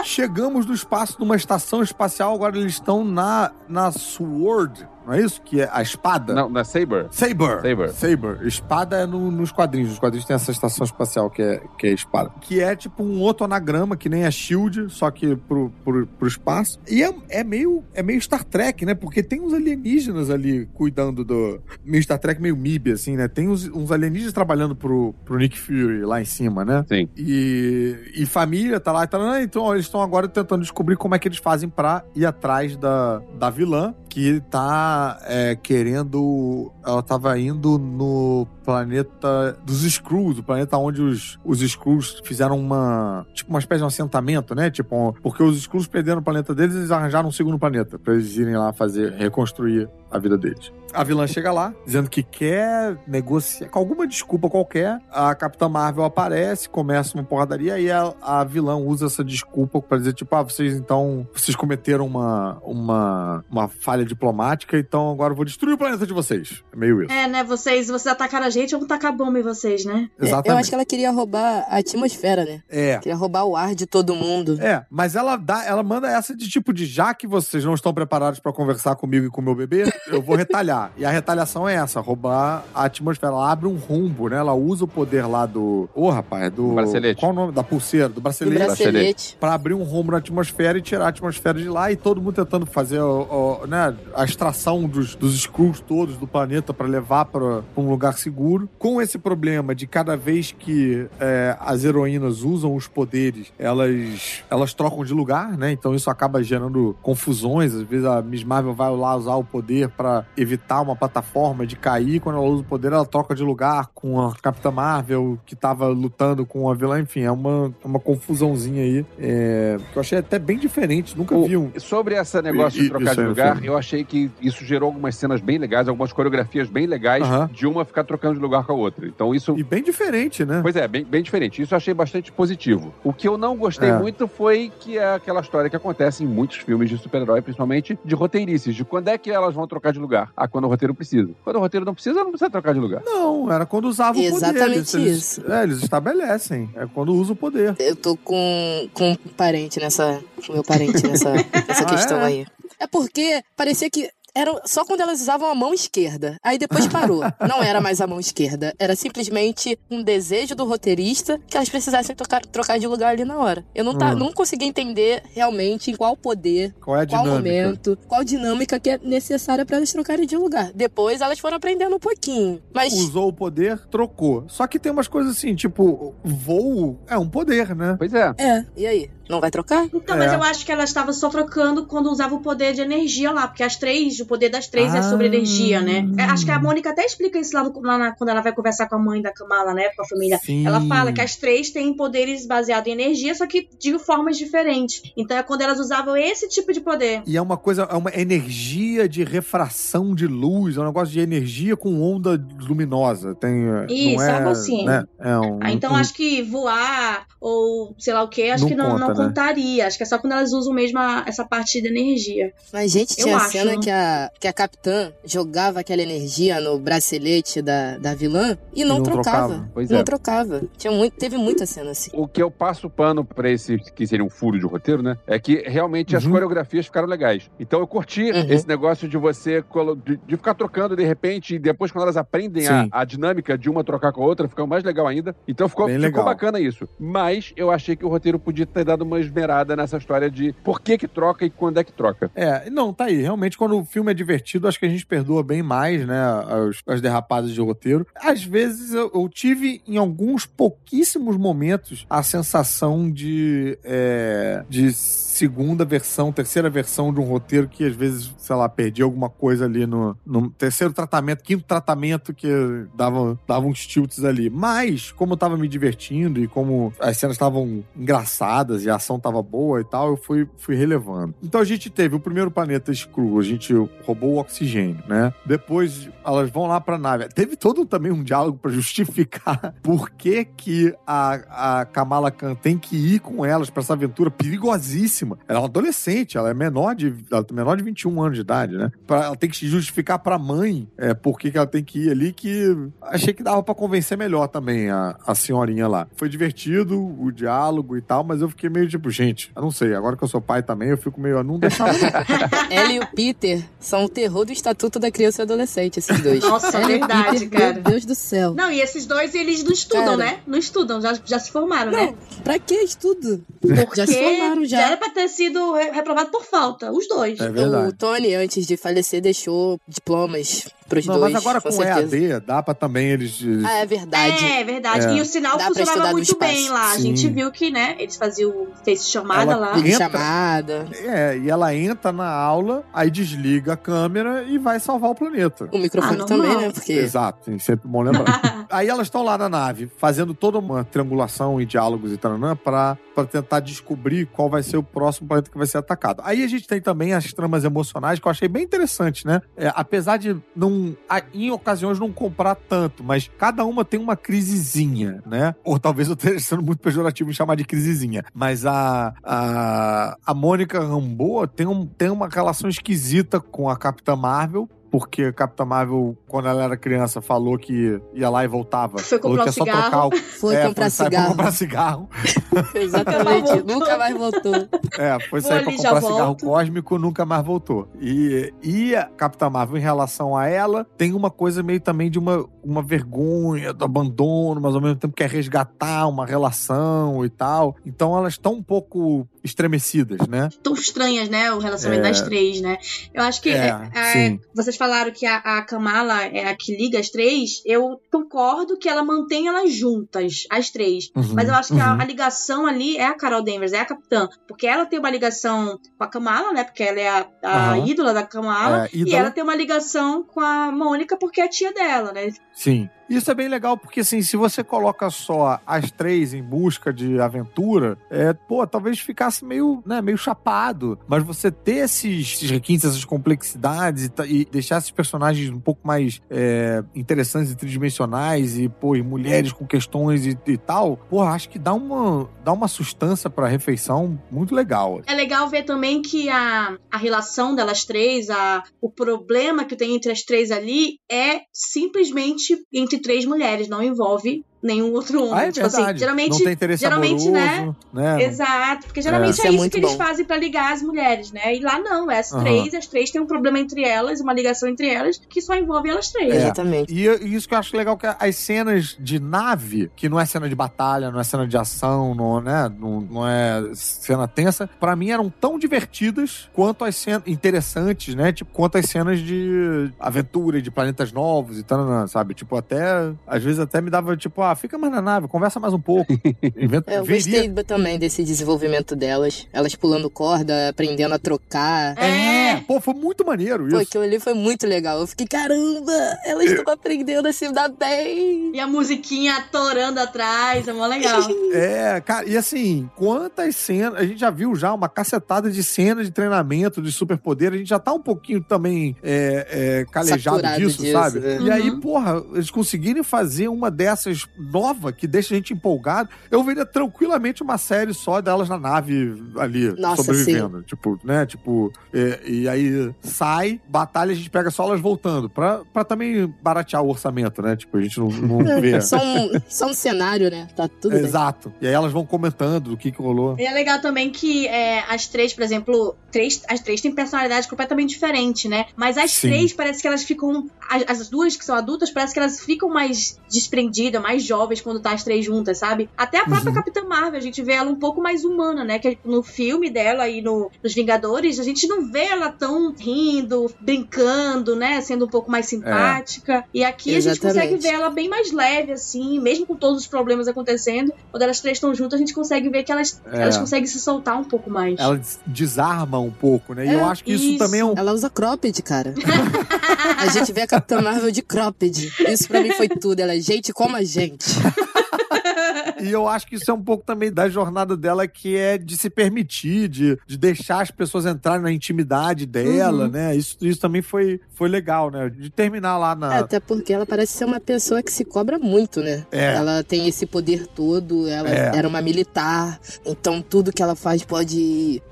Chegamos no espaço numa estação espacial, agora eles estão na, na Sword, não é isso? Que é a espada? Não, na Saber. Saber. Saber. Saber. Espada é no- nos quadrinhos. Os quadrinhos tem essa estação espacial que é, que é espada. Que é tipo um outro anagrama, que nem a Shield, só que pro, pro, pro espaço. E é, é, meio, é meio Star Trek, né? Porque tem uns alienígenas ali cuidando do. Meio Star Trek, meio MIB, assim, né? Tem uns, uns alienígenas trabalhando pro, pro Nick Fury lá em cima, né? Sim. E, e família tá lá e tá lá. Então ó, eles estão agora tentando descobrir como é que eles fazem pra ir atrás da, da vilã, que tá é, querendo. Ela tava indo no planeta dos Skrulls, o planeta onde os, os Skrulls fizeram uma. Tipo, uma espécie de um assentamento, né? Tipo, um- porque os Skrulls perderam o planeta deles, eles arranjaram um segundo planeta pra eles irem lá fazer, reconstruir a vida deles. A vilã chega lá, dizendo que quer negociar, com alguma desculpa qualquer. A Capitã Marvel aparece, começa uma porradaria, e a, a vilã usa essa desculpa pra dizer, tipo, ah, vocês então. Vocês cometeram uma, uma, uma falha diplomática, então agora eu vou destruir o planeta de vocês. É meio isso. É, né? Vocês, vocês atacaram a gente, eu vou tacar bomba em vocês, né? É, Exatamente. eu acho que ela queria roubar a atmosfera, né? É. Queria roubar o ar de todo mundo. É, mas ela dá, ela manda essa de tipo de já que vocês não estão preparados pra conversar comigo e com o meu bebê, eu vou retalhar. E a retaliação é essa, roubar a atmosfera. Ela abre um rombo, né? Ela usa o poder lá do, ô rapaz, do Bracelete. Qual o nome da pulseira, do Do bracelete, bracelete. Pra abrir um rombo na atmosfera e tirar a atmosfera de lá e todo mundo tentando fazer o- o- né, a extração dos, dos Skrulls todos do planeta pra levar pra pra um lugar seguro. Com esse problema de cada vez que é, as heroínas usam os poderes, elas, elas trocam de lugar, né? Então isso acaba gerando confusões. Às vezes a Miss Marvel vai lá usar o poder pra evitar uma plataforma de cair. Quando ela usa o poder, ela troca de lugar com a Capitã Marvel, que tava lutando com a vilã. Enfim, é uma, é uma confusãozinha aí. é, que eu achei até bem diferente. Nunca O- vi um. Sobre esse negócio E- de trocar de lugar, eu achei que isso gerou algumas cenas bem legais, algumas coreografias bem legais de uma ficar trocando de lugar com a outra. Então isso. E bem diferente, né? Pois é, bem, bem diferente. Isso eu achei bastante positivo. O que eu não gostei É. muito foi que é aquela história que acontece em muitos filmes de super-herói, principalmente de roteirices, de quando é que elas vão trocar de lugar. Ah, quando o roteiro precisa. Quando o roteiro não precisa, não precisa trocar de lugar. Não, era quando usava o poder. Exatamente Eles- isso. É, eles estabelecem. É quando usa o poder. Eu tô com, com um parente nessa. Com meu parente nessa, nessa Ah, questão é? aí. É porque parecia que. Era só quando elas usavam a mão esquerda. Aí depois parou. Não era mais a mão esquerda. Era simplesmente um desejo do roteirista que elas precisassem trocar, trocar de lugar ali na hora. Eu não, tá, Hum. não consegui entender realmente em qual poder, Qual é a qual momento, qual dinâmica que é necessária pra elas trocarem de lugar. Depois elas foram aprendendo um pouquinho. Mas. Usou o poder, trocou. Só que tem umas coisas assim, tipo, voo é um poder, né? Pois é. É, e aí? Não vai trocar? Então, mas É. eu acho que ela estava só trocando quando usava o poder de energia lá, porque as três, o poder das três é sobre Ah. energia, né? É, acho que a Mônica até explica isso lá, no- lá na- quando ela vai conversar com a mãe da Kamala, né? Com a família. Sim. Ela fala que as três têm poderes baseados em energia, só que de formas diferentes. Então é quando elas usavam esse tipo de poder. E é uma coisa, é uma energia de refração de luz, é um negócio de energia com onda luminosa. Tem, é, Isso, não é, algo assim. Né? É um, Ah, então um- acho que voar ou sei lá o que, acho Não que não conta, não né? Contaria. Acho que é só quando elas usam mesmo a- essa parte da energia. Mas, gente, Eu tinha a acho. cena que a, que a capitã jogava aquela energia no bracelete da, da vilã e não, não trocava. trocava. Pois não é. trocava. Tinha muito, teve muita cena assim. O que eu passo pano pra esse que seria um furo de roteiro, né? É que realmente as Uhum. coreografias ficaram legais. Então eu curti Uhum. esse negócio de você de, de ficar trocando de repente e depois quando elas aprendem a, a dinâmica de uma trocar com a outra, fica mais legal ainda. Então ficou, Bem ficou legal. bacana isso. Mas eu achei que o roteiro podia ter dado uma esmerada nessa história de por que que troca e quando é que troca. É, não, tá aí. Realmente, quando o filme é divertido, acho que a gente perdoa bem mais, né? As, as derrapadas de roteiro. Às vezes, eu, eu tive, em alguns pouquíssimos momentos, a sensação de, é, de segunda versão, terceira versão de um roteiro que, às vezes, sei lá, perdi alguma coisa ali no, no terceiro tratamento, quinto tratamento que dava, dava uns tilts ali. Mas, como eu tava me divertindo e como as cenas estavam engraçadas e a ação tava boa e tal, eu fui, fui relevando. Então a gente teve o primeiro planeta Screw, a gente roubou o oxigênio, né? Depois elas vão lá pra nave. Teve todo também um diálogo pra justificar por que que a, a Kamala Khan tem que ir com elas pra essa aventura perigosíssima. Ela é uma adolescente, ela é menor de, ela é menor de 21 anos de idade, né? Pra, ela tem que se justificar pra mãe é, por que que ela tem que ir ali, que achei que dava pra convencer melhor também a, a senhorinha lá. Foi divertido o diálogo e tal, mas eu fiquei meio tipo, gente, eu não sei, agora que eu sou pai também, eu fico meio, eu não deixava não. Ela e o Peter são o terror do Estatuto da Criança e Adolescente, esses dois. Nossa, Ela o verdade, Peter, cara. Meu Deus do céu. Não, e esses dois, eles não estudam, Cara. né? Não estudam, já, já se formaram, né? Pra que estudo? Porque Já se formaram, já. era pra ter sido re- reprovado por falta, os dois. É O verdade. Tony, antes de falecer, deixou diplomas pros Não, dois. mas agora com, certeza. EAD, dá pra também eles... Ah, é verdade. É, verdade. É. E o sinal Dá funcionava muito espaço. bem lá. A Sim. gente viu que, né, eles faziam face chamada Ela lá. entra- Chamada. É, e ela entra na aula, aí desliga a câmera e vai salvar o planeta. O microfone Ah, também, né? Porque Exato, sim, sempre bom lembrar. Aí elas estão lá na nave, fazendo toda uma triangulação e diálogos e taranã pra, pra tentar descobrir qual vai ser o próximo planeta que vai ser atacado. Aí a gente tem também as tramas emocionais que eu achei bem interessante, né? É, apesar de não, em ocasiões não comprar tanto, mas cada uma tem uma crisezinha, né? Ou talvez eu esteja sendo muito pejorativo em chamar de crisezinha. Mas a, a, a Mônica Rambeau tem, um, tem uma relação esquisita com a Capitã Marvel. Porque a Capitã Marvel, quando ela era criança, falou que ia lá e voltava. Foi falou comprar que é um só cigarro. trocar o. foi é, comprar foi cigarro. comprar cigarro. Exatamente. Nunca mais voltou. É, foi Vou sair pra comprar cigarro volto. cósmico, nunca mais voltou. E, e a Capitã Marvel, em relação a ela, tem uma coisa meio também de uma, uma vergonha, do abandono, mas ao mesmo tempo quer resgatar uma relação e tal. Então elas estão um pouco estremecidas, né? Tão estranhas, né? O relacionamento É. das três, né? Eu acho que É, é, vocês falaram que a, a Kamala é a que liga as três. Eu concordo que ela mantém elas juntas, as três. Uhum, Mas eu acho que a, uhum. a ligação ali é a Carol Danvers, é a capitã. Porque ela tem uma ligação com a Kamala, né? Porque ela é a, a Aham. ídola da Kamala. É, E ídola. ela tem uma ligação com a Mônica porque é a tia dela, né? Sim. Isso é bem legal, porque assim, se você coloca só as três em busca de aventura, é, pô, talvez ficasse meio, né, meio chapado. Mas você ter esses, esses requintes, essas complexidades e, e deixar esses personagens um pouco mais é, interessantes e tridimensionais e, pô, e mulheres com questões e, e tal, pô, acho que dá uma, dá uma sustância pra refeição muito legal. É legal ver também que a, a relação delas três, a, o problema que tem entre as três ali é simplesmente entre três mulheres, não envolve nenhum outro homem. Ah, é tipo assim, geralmente. Não tem interesse geralmente, amoroso, né? né? Exato, porque geralmente Isso é, é isso que eles bom. fazem pra ligar as mulheres, né? E lá não, é as Aham. três, as três têm um problema entre elas, uma ligação entre elas, que só envolve elas três. É. Exatamente. E e isso que eu acho legal, que as cenas de nave, que não é cena de batalha, não é cena de ação, não, né, não, não é cena tensa, pra mim eram tão divertidas quanto as cenas interessantes, né, tipo, quanto as cenas de aventura e de planetas novos e tal, sabe? Tipo, até, às vezes até me dava, tipo, ah, fica mais na nave, conversa mais um pouco. Inventa, É, eu veria- gostei também desse desenvolvimento delas. Elas pulando corda, aprendendo a trocar. É, pô, foi muito maneiro Pô, isso. aquilo ali foi muito legal. Eu fiquei, caramba, elas estão aprendendo a se dar bem. E a musiquinha atorando atrás, é mó legal. É, cara, e assim, quantas cenas. A gente já viu já uma cacetada de cenas de treinamento, de superpoder. A gente já tá um pouquinho também é, é, calejado disso, disso, sabe? né? E aí, Uhum. porra, eles conseguirem fazer uma dessas nova que deixa a gente empolgado. Eu veria tranquilamente uma série só delas na nave ali, Nossa, sobrevivendo. Tipo, né? Tipo, é, e aí sai, batalha, a gente pega só elas voltando. Pra, pra também baratear o orçamento, né? Tipo, a gente não, não vê. Só um, só um cenário, né? Tá tudo bem. Exato. E aí elas vão comentando do que, que rolou. E é legal também que é, as três, por exemplo, três, as três têm personalidade completamente diferente, né? Mas as Sim. três parece que elas ficam. As, as duas que são adultas, parece que elas ficam mais desprendidas, mais jovens quando tá as três juntas, sabe? Até a própria Capitã Marvel, a gente vê ela um pouco mais humana, né? Que no filme dela e no, nos Vingadores, a gente não vê ela tão rindo, brincando, né? Sendo um pouco mais simpática. E aqui a gente Exatamente. consegue ver ela bem mais leve, assim, mesmo com todos os problemas acontecendo. Quando elas três estão juntas, a gente consegue ver que elas, É. elas conseguem se soltar um pouco mais. Ela des- desarma um pouco, né? E eu É, acho que isso, isso. também é um. Ela usa cropped, cara. a gente vê a Capitã Marvel de cropped. Isso pra mim foi tudo. Ela é gente como a gente. E eu acho que isso é um pouco também da jornada dela, que é de se permitir, de, de deixar as pessoas entrarem na intimidade dela, Uhum. né? Isso, isso também foi, foi legal, né? De terminar lá na. É, Até porque ela parece ser uma pessoa que se cobra muito, né? É. Ela tem esse poder todo, ela É. era uma militar, então tudo que ela faz pode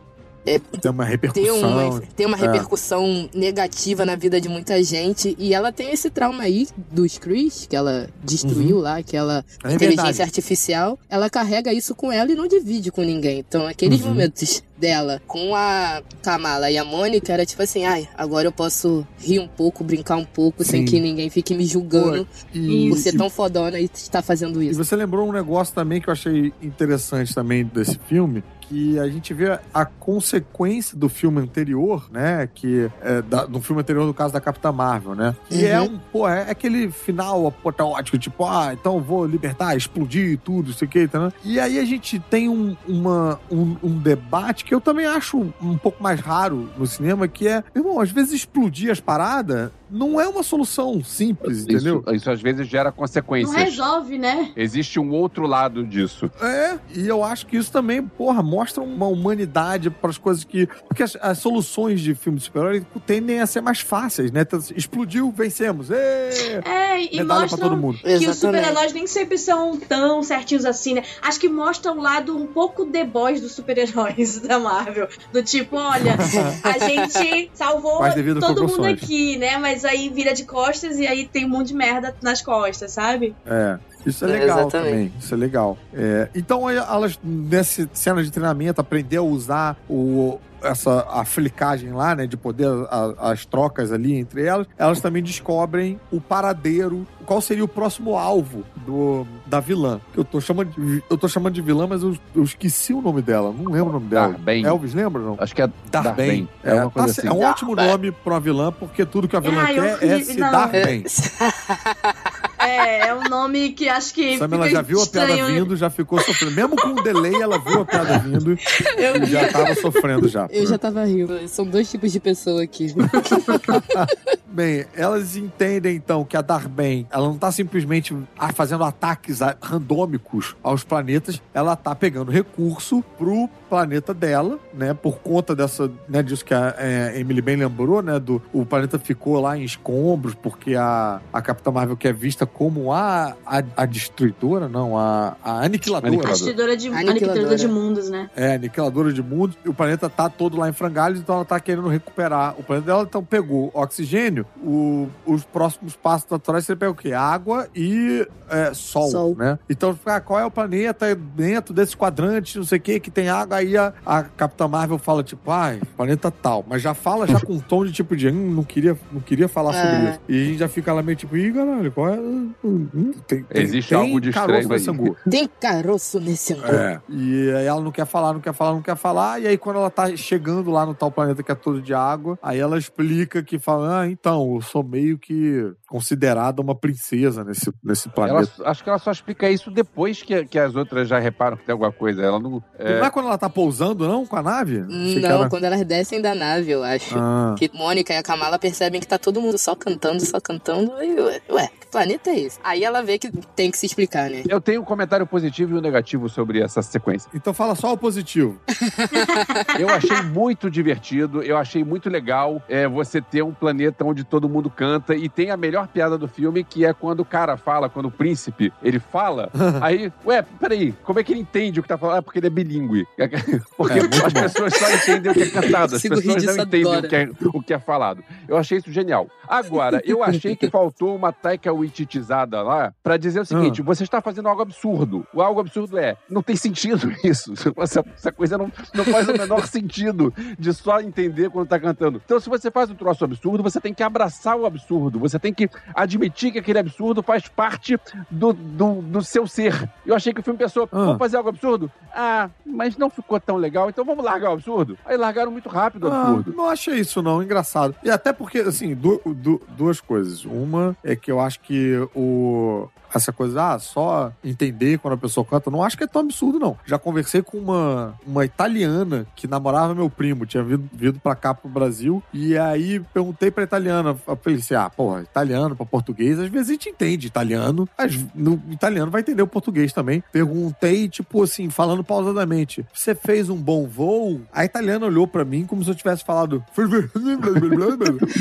Tem uma repercussão. uma, ter uma É. repercussão negativa na vida de muita gente. E ela tem esse trauma aí dos Chris, que ela destruiu lá, aquela É inteligência verdade. artificial. Ela carrega isso com ela e não divide com ninguém. Então, aqueles Uhum. momentos dela com a Kamala e a Mônica era tipo assim: ai, agora eu posso rir um pouco, brincar um pouco, sem Sim. que ninguém fique me julgando E, por ser e- tão fodona e estar fazendo e isso. você lembrou um negócio também que eu achei interessante também desse filme. Que a gente vê a consequência do filme anterior, né? Que é da, do filme anterior, no caso da Capitã Marvel, né? E é Uhum. um, pô, é aquele final apoteótico, tipo, ah, então vou libertar, explodir tudo, isso aqui, tá, né? E aí a gente tem um, uma, um, um debate que eu também acho um pouco mais raro no cinema, que é, irmão, às vezes explodir as paradas não é uma solução simples, entendeu? Isso, isso às vezes gera Não consequências. resolve, né? Existe um outro lado disso. É, e eu acho que isso também, porra, mostra uma humanidade para as coisas que. Porque as, as soluções de filme de super-herói tendem a ser mais fáceis, né? Então, Explodiu, vencemos. Ê! É, e Medalha mostra todo mundo. que os Exatamente. super-heróis nem sempre são tão certinhos assim, né? Acho que mostra um lado um pouco The Boys dos super-heróis da Marvel. Do tipo, olha, a gente salvou todo mundo aqui, né? Mas aí vira de costas e aí tem um monte de merda nas costas, sabe? É. Isso é É, legal exatamente. também. Isso é legal. É, então, elas, nessa cena de treinamento, aprender a usar o, essa a flicagem lá, né? De poder, a- as trocas ali entre elas. Elas também descobrem o paradeiro. Qual seria o próximo alvo do, da vilã? Eu tô chamando de, eu tô chamando de vilã, mas eu, eu esqueci o nome dela. Não lembro o nome dela. Darben. Elvis, lembra não? Acho que é Darben. É, uma coisa tá- assim. é um ótimo nome pra uma vilã, porque tudo que a vilã Ai, quer é se não. dar bem. É, é um nome que acho que. Sabe, ela já viu a piada estranho. vindo, já ficou sofrendo. Mesmo com um delay, ela viu a piada vindo Eu e já tava sofrendo já. Eu já tava rindo. São dois tipos de pessoa aqui. Bem, elas entendem então que a Darben, ela não tá simplesmente fazendo ataques randômicos aos planetas, ela tá pegando recurso pro planeta dela, né? Por conta dessa, né, disso que a é, Emily bem lembrou, né? Do, o planeta ficou lá em escombros porque a, a Capitã Marvel que é vista como a, a, a destruidora, não, a, a aniquiladora. Aniquiladora. Destruidora de, Aniquiladora. aniquiladora de mundos, né? É, aniquiladora de mundos. E o planeta tá todo lá em frangalhos, então ela tá querendo recuperar o planeta dela. Então pegou oxigênio. O- os próximos passos naturais você pega o quê? Água e é, sol, Sol. né? Então, ah, qual é o planeta dentro desse quadrante, não sei o que, que tem água? Aí a, a Capitã Marvel fala, tipo, ai, planeta tal. Mas já fala já com um tom de tipo de, hum, não queria, não queria falar sobre É. isso. E a gente já fica lá meio tipo, ih, caralho, qual é? Hum, hum, tem, Existe tem algo de estranho nesse aí. angu. Tem caroço nesse angu. É. E aí ela não quer falar, não quer falar, não quer falar. E aí, quando ela tá chegando lá no tal planeta que é todo de água, aí ela explica que fala: Ah, então, eu sou meio que considerada uma princesa nesse, nesse Ela, planeta. acho que ela só explica isso depois que, que as outras já reparam que tem alguma coisa. Ela não. Não é quando ela tá pousando, não, com a nave? Achei Não, era- quando elas descem da nave, eu acho. Ah. Que Mônica e a Kamala percebem que tá todo mundo só cantando, só cantando. E, ué, ué, que planeta é esse? Aí ela vê que tem que se explicar, né? Eu tenho um comentário positivo e um negativo sobre essa sequência. Então fala só o positivo. Eu achei muito divertido, eu achei muito legal é, você ter um planeta onde onde todo mundo canta e tem a melhor piada do filme, que é quando o cara fala, quando o príncipe, ele fala, aí, ué, peraí, como é que ele entende o que tá falando? Ah, porque ele é bilíngue. Porque É, as bom. pessoas só entendem o que é cantado, as pessoas não entendem o que, é, o que é falado. Eu achei isso genial. Agora, eu achei que faltou uma Taika Waititizada lá pra dizer o seguinte, você está fazendo algo absurdo. O algo absurdo é, não tem sentido isso. Essa, essa coisa não, não faz o menor sentido de só entender quando tá cantando. Então, se você faz um troço absurdo, você tem que abraçar o absurdo. Você tem que admitir que aquele absurdo faz parte do, do, do seu ser. Eu achei que o filme pensou, Ah. vamos fazer algo absurdo? Ah, mas não ficou tão legal, então vamos largar o absurdo? Aí largaram muito rápido o Ah, absurdo. não achei isso, não. Engraçado. E até porque, assim, du- du- duas coisas. Uma é que eu acho que o. Essa coisa, ah, só entender quando a pessoa canta, não acho que é tão absurdo, não. Já conversei com uma, uma italiana que namorava meu primo, tinha vindo, vindo pra cá pro Brasil, e aí perguntei pra italiana, eu falei assim, ah, porra, italiano pra português, às vezes a gente entende italiano, mas no italiano vai entender o português também. Perguntei, tipo assim, falando pausadamente, você fez um bom voo? A italiana olhou pra mim como se eu tivesse falado.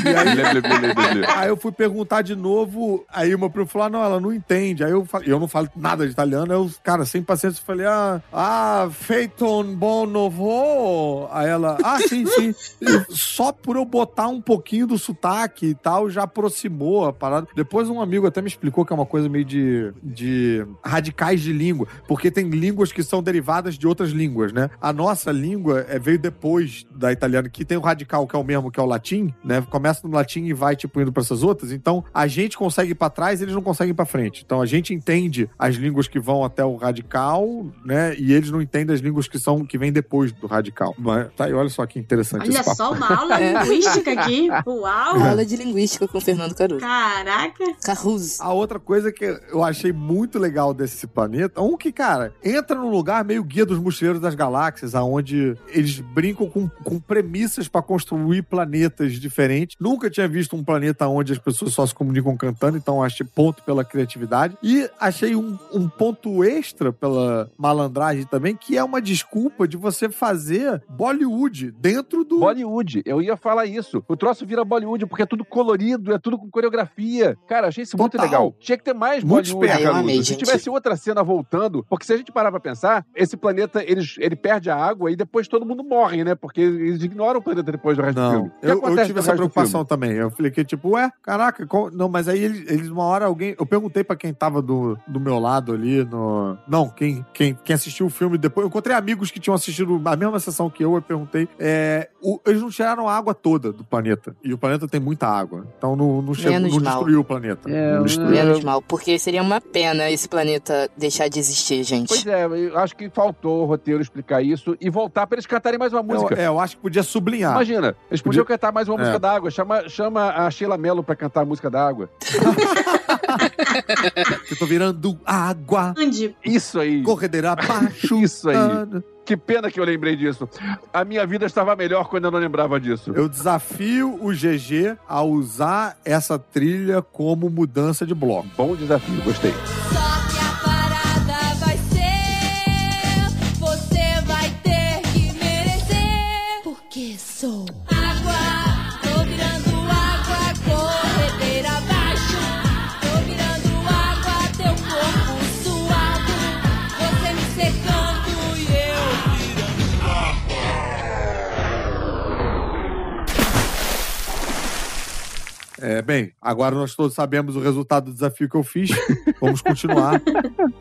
E aí, aí eu fui perguntar de novo, aí o meu primo falou: ah, não, ela não entende. Aí eu falei, eu não falo nada de italiano, eu, cara, sem paciência, eu falei, ah, ah, feito um bom novo. Aí ela, ah, sim, sim. Só por eu botar um pouquinho do sotaque e tal, já aproximou a parada. Depois um amigo até me explicou que é uma coisa meio de, de radicais de língua, porque tem línguas que são derivadas de outras línguas, né? A nossa língua é, veio depois da italiana, que tem o radical, que é o mesmo que é o latim, né? Começa no latim e vai, tipo, indo pra essas outras. Então, a gente consegue ir pra trás, eles não conseguem ir pra frente. Então, a gente entende as línguas que vão até o radical, né? E eles não entendem as línguas que são que vêm depois do radical. Mas, tá aí, olha só que interessante Olha esse papo. só uma aula É. linguística aqui. Uau! Aula de linguística com o Fernando Caruso. Caraca! Caruso. A outra coisa que eu achei muito legal desse planeta, um que, cara, entra num lugar meio guia dos mochileiros das galáxias, aonde eles brincam com, com premissas pra construir planetas diferentes. Nunca tinha visto um planeta onde as pessoas só se comunicam cantando, então achei ponto pela criatividade. E achei um, um ponto extra pela malandragem também, que é uma desculpa de você fazer Bollywood dentro do. Bollywood, eu ia falar isso. O troço vira Bollywood porque é tudo colorido, é tudo com coreografia. Cara, achei isso muito Total. legal. Tinha que ter mais Muito Bollywood, esperto. Amei, Se tivesse outra cena voltando, porque se a gente parar pra pensar, esse planeta, eles, ele perde a água e depois todo mundo morre, né? Porque eles ignoram o planeta depois do resto do Não, filme. O que eu, eu tive essa do preocupação também. Eu falei que, tipo, ué, caraca, qual- não, mas aí eles, eles, uma hora alguém. Eu perguntei pra quem tava do, do meu lado ali no. Não, quem, quem, quem assistiu o filme depois. Eu encontrei amigos que tinham assistido a mesma sessão que eu, eu perguntei. É, o- eles não tiraram a água toda do planeta. E o planeta tem muita água. Então não, não, chegou, não destruiu o planeta. É, não destruiu. Menos mal, porque seria uma pena esse planeta deixar de existir, gente. Pois é, eu acho que faltou o roteiro explicar isso e voltar pra eles cantarem mais uma Eu, música. é, eu acho que podia sublinhar. Imagina, eles Podia- podiam cantar mais uma É. música da água. Chama, chama a Sheila Mello pra cantar a música da água. Eu tô virando água, Andy, Isso aí. corredeira abaixo. Isso aí. Que pena que eu lembrei disso. A minha vida estava melhor quando eu não lembrava disso. Eu desafio o GG a usar essa trilha como mudança de bloco. Bom desafio, gostei. É, bem, agora nós todos sabemos o resultado do desafio que eu fiz. Vamos continuar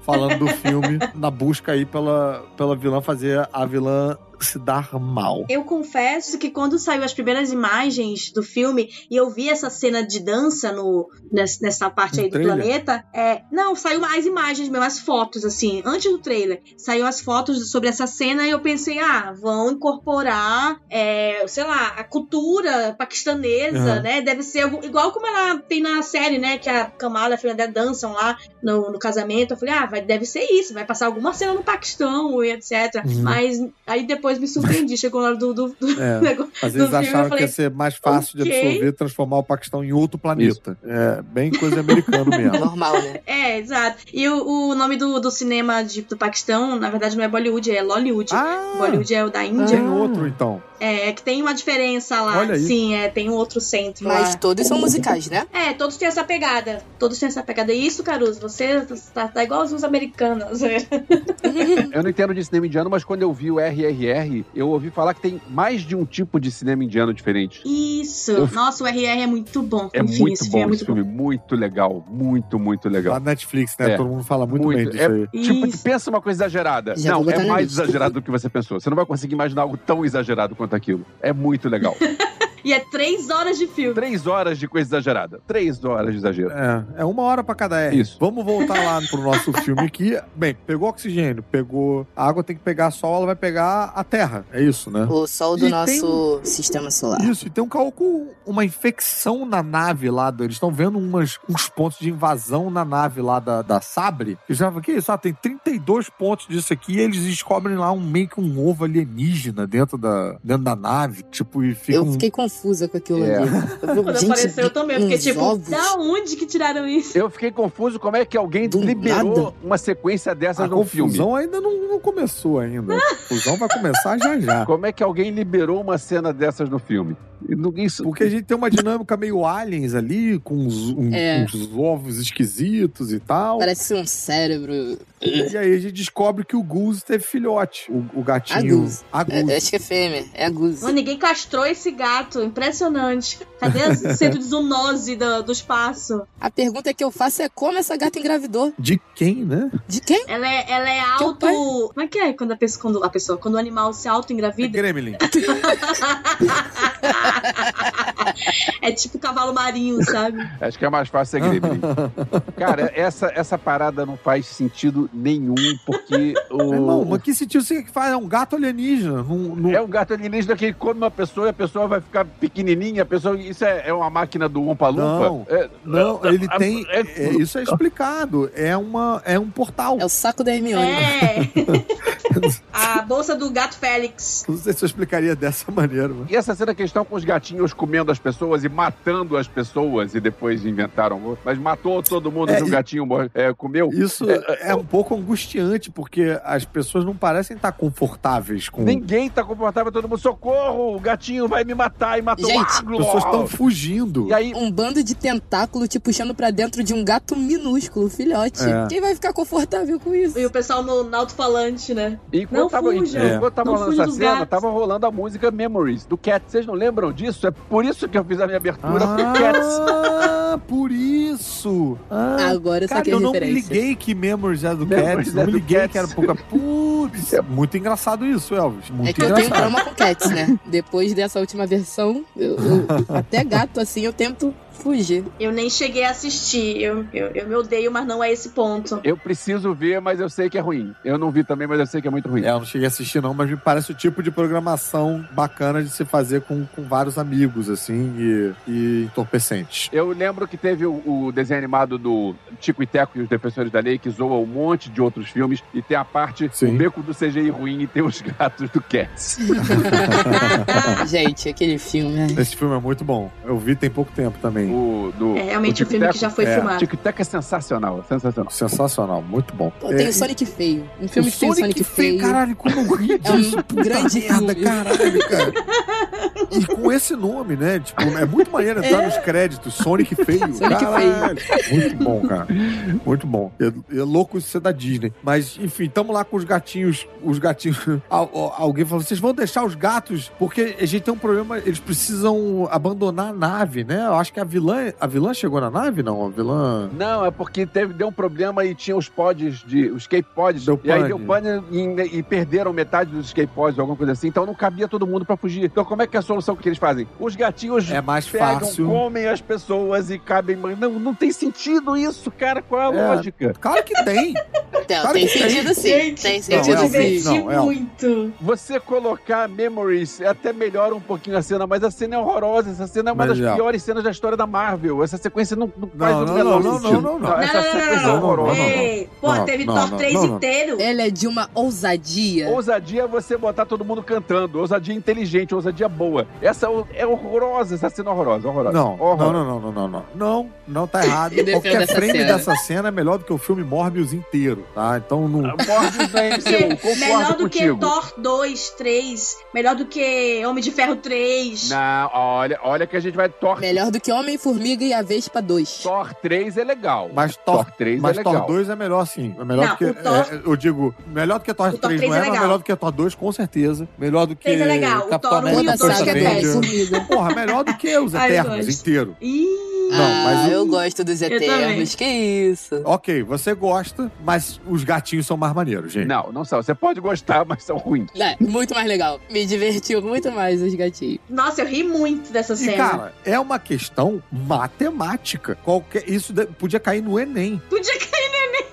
falando do filme na busca aí pela, pela vilã fazer a vilã se dar mal. eu confesso que quando saiu as primeiras imagens do filme e eu vi essa cena de dança no, ness- nessa parte No aí do trailer? planeta, é, não, saiu mais imagens mesmo, as fotos, assim, antes do trailer. Saiu as fotos sobre essa cena e eu pensei, ah, vão incorporar, é, sei lá, a cultura paquistanesa, Aham. né? Deve ser igual como ela tem na série, né? Que a Kamala e a filha dela dançam lá no, no casamento. Eu falei, ah, vai, deve ser isso, vai passar alguma cena no Paquistão e etc. Uhum. Mas aí depois depois me surpreendi. Chegou na hora do, do, do É, negócio. Às vezes do filme, acharam falei, que ia ser mais fácil de ok. absorver, transformar o Paquistão em outro planeta. É bem coisa americana mesmo. Normal, né? É, exato. E o, o nome do, do cinema de, do Paquistão, na verdade, não é Bollywood, é Lollywood. Ah, Bollywood é o da Índia. tem outro então. É, é que tem uma diferença lá. Olha aí. Sim, é, tem um outro centro Mas lá. todos são musicais, né? É, todos têm essa pegada. Todos têm essa pegada. E isso, Caruso, você tá, tá igual os americanos. Eu não entendo de cinema indiano, mas quando eu vi o RRR, eu ouvi falar que tem mais de um tipo de cinema indiano diferente. Isso. Eu- Nossa, o RR é muito bom. É Enfim, muito esse bom filme é esse muito filme, muito legal, muito, muito legal. Lá na Netflix, né? É. Todo mundo fala muito, bem disso é, aí. Tipo, Isso. pensa uma coisa exagerada. Já não, é mais exagerado do que você pensou. Você não vai conseguir imaginar algo tão exagerado quanto aquilo. É muito legal. E é três horas de filme. Três horas de coisa exagerada. Três horas de exagero. É, é uma hora pra cada R. Isso. Vamos voltar lá pro nosso filme aqui. Bem, pegou oxigênio, pegou. A água tem que pegar sol, ela vai pegar a terra. É isso, né? O sol do E nosso sistema solar. Isso, e tem um caô com uma infecção na nave lá. Eles estão vendo umas, uns pontos de invasão na nave lá da, da Sabre. Eles já falam, que isso? Ah, tem 32 pontos disso aqui. E eles descobrem lá um meio que um ovo alienígena dentro da, dentro da nave. Tipo, e fica Eu um- fiquei confusa com aquilo É. ali. Quando gente, apareceu, eu também. Eu fiquei uns tipo, ovos. da onde que tiraram isso? Eu fiquei confuso como é que alguém Do liberou nada. uma sequência dessas A no filme. confusão ainda não, não começou ainda. A confusão vai começar já já. Como é que alguém liberou uma cena dessas no filme? Isso, Porque a gente tem uma dinâmica meio aliens ali, com uns, um- É. uns ovos esquisitos e tal. Parece um cérebro. E aí a gente descobre que o Goose teve filhote. O, o A gatinho. Goose. A É, acho que é fêmea. É a Goose. Mano, ninguém castrou esse gato. Impressionante. Cadê a centro de zoonose do, do espaço? A pergunta que eu faço é como essa gata engravidou? De quem, né? De quem? Ela é, ela é auto. Como é que é quando a pessoa, quando a pessoa, quando o animal se É auto-engravida? Gremlin. É tipo cavalo marinho, sabe? acho que é mais fácil ser Gremlin. Cara, essa, essa parada não faz sentido nenhum, porque o. Irmão, mas que sentido você que faz? É um gato alienígena. Num, num- É um gato alienígena que come uma pessoa e a pessoa vai ficar pequenininha. A pessoa, isso é, é uma máquina do Umpa Lumpa? Não. É- Não, ele a- tem. é- é, isso é explicado. É, uma, é um portal. É o saco da Hermione. É. a bolsa do gato Félix. Não sei se eu explicaria dessa maneira. Mas... E essa cena questão com os gatinhos comendo as pessoas e matando as pessoas e depois inventaram. outro. Mas matou todo mundo É, que o e- gatinho é, comeu. Isso é, um pouco angustiante, porque as pessoas não parecem estar confortáveis com. Ninguém tá confortável, todo mundo, socorro, o gatinho vai me matar e matou Gente, As pessoas estão fugindo. E aí, Um bando de tentáculo te puxando pra dentro de um gato minúsculo, filhote. É. Quem vai ficar confortável com isso? E o pessoal no, no alto-falante, né? enquanto Não tava, fujam. enquanto tava Não rolando essa cena, gatos. tava rolando a música Memories, do Cats. Vocês não lembram disso? É por isso que eu fiz a minha abertura. Ah, por isso! Ah, Agora eu cara, saquei eu a não me liguei que Memories é do Memories Cats. é Não me do liguei Cats. que era pouca. Putz, é muito engraçado isso, Elvis. Muito É que eu tenho engraçado. trauma com cats, né? Depois dessa última versão, eu- eu- até gato assim eu tento fugir. Eu nem cheguei a assistir. Eu, eu, eu me odeio, mas não é esse ponto. Eu preciso ver, mas eu sei que é ruim. Eu não vi também, mas eu sei que é muito ruim. É, eu não cheguei a assistir, não, mas me parece o tipo de programação bacana de se fazer com, com vários amigos, assim, e, e entorpecentes. Eu lembro que teve o, o desenho animado do Tico e Teco e os Defensores da Lei, que zoa um monte de outros filmes, e tem a parte, Sim. o beco do CGI ruim e tem os gatos do Cats. Gente, aquele filme. né? Esse filme é muito bom. Eu vi tem pouco tempo também. O, do, É realmente o um filme que já foi É. filmado. Tico e Teco é sensacional, sensacional. Sensacional, muito bom. Pô, tem É, o Sonic feio. Um filme o que tem Sonic feio. Caralho, como eu ri É um grande merda, caralho, cara. E com esse nome, né? Tipo, é muito maneiro entrar nos créditos. Sonic feio. Sonic caralho. Muito bom, cara. Muito bom. É, é louco isso ser da Disney. Mas, enfim, tamo lá com os gatinhos. Os gatinhos. Al- al- alguém falou: vocês vão deixar os gatos? Porque a gente tem um problema. Eles precisam abandonar a nave, né? Eu acho que a vilã. A vilã chegou na nave, não? A vilã. Não, é porque teve, deu um problema e tinha os pods, de, os escape pods. Deu e aí pane. deu pane e, e perderam metade dos escape pods, alguma coisa assim. Então não cabia todo mundo pra fugir. Então como é que é a solução? Solução que eles fazem. Os gatinhos É mais pegam, fácil. comem as pessoas e cabem. Não, não tem sentido isso, cara. Qual é a É. lógica? Claro que tem. Então, Claro tem que tem. sentido sim. Gente, tem eu sentido Não, é sim. não, é- muito. Você colocar memories até melhora um pouquinho a cena, mas a cena é horrorosa. Essa cena é uma Mas das é. piores cenas da história da Marvel. Essa sequência não, não faz Não, o não, menor não, não, sentido. não, não. Essa não, não, sequência é não, não, não. horrorosa. Pô, Não, teve Thor não, 3 não, não. inteiro. Ele é de uma ousadia. Ousadia é você botar todo mundo cantando. Ousadia inteligente, ousadia boa. Essa é horrorosa, essa cena é horrorosa, horrorosa. Não, horrorosa. não, não, não, não, não, não. Não, tá errado. Qualquer frame cena. dessa cena é melhor do que o filme Morbius inteiro, tá? Então não. Morbius da MCU, melhor do contigo. que Thor 2, 3. Melhor do que Homem de Ferro 3. Não, olha, olha que a gente vai Thor, Melhor do que Homem-Formiga e a Vespa 2. Thor 3 é legal. Mas Thor, Thor 3 mas é legal. Thor 2 é melhor sim. É melhor Não, do que. o Thor- é, eu digo, melhor do que Thor O Thor 3 3 não é é, melhor do que Thor 2, com certeza. Melhor do que. 3 é legal. O Thor América, um e o Toda dois First saga é é. Homem-Formiga. Porra, melhor do que os Ai, eu Eternos inteiro. Ih, Não, mas ah, o- eu gosto dos. Eternos. Que isso? Ok, você gosta, mas os gatinhos são mais maneiros, gente. Não, não são. Você pode gostar, mas são ruins. É, muito mais legal. Me divertiu muito mais os gatinhos. Nossa, eu ri muito dessa E, cena. cara, é uma questão matemática. Qualquer, isso de- podia cair no Enem. Podia cair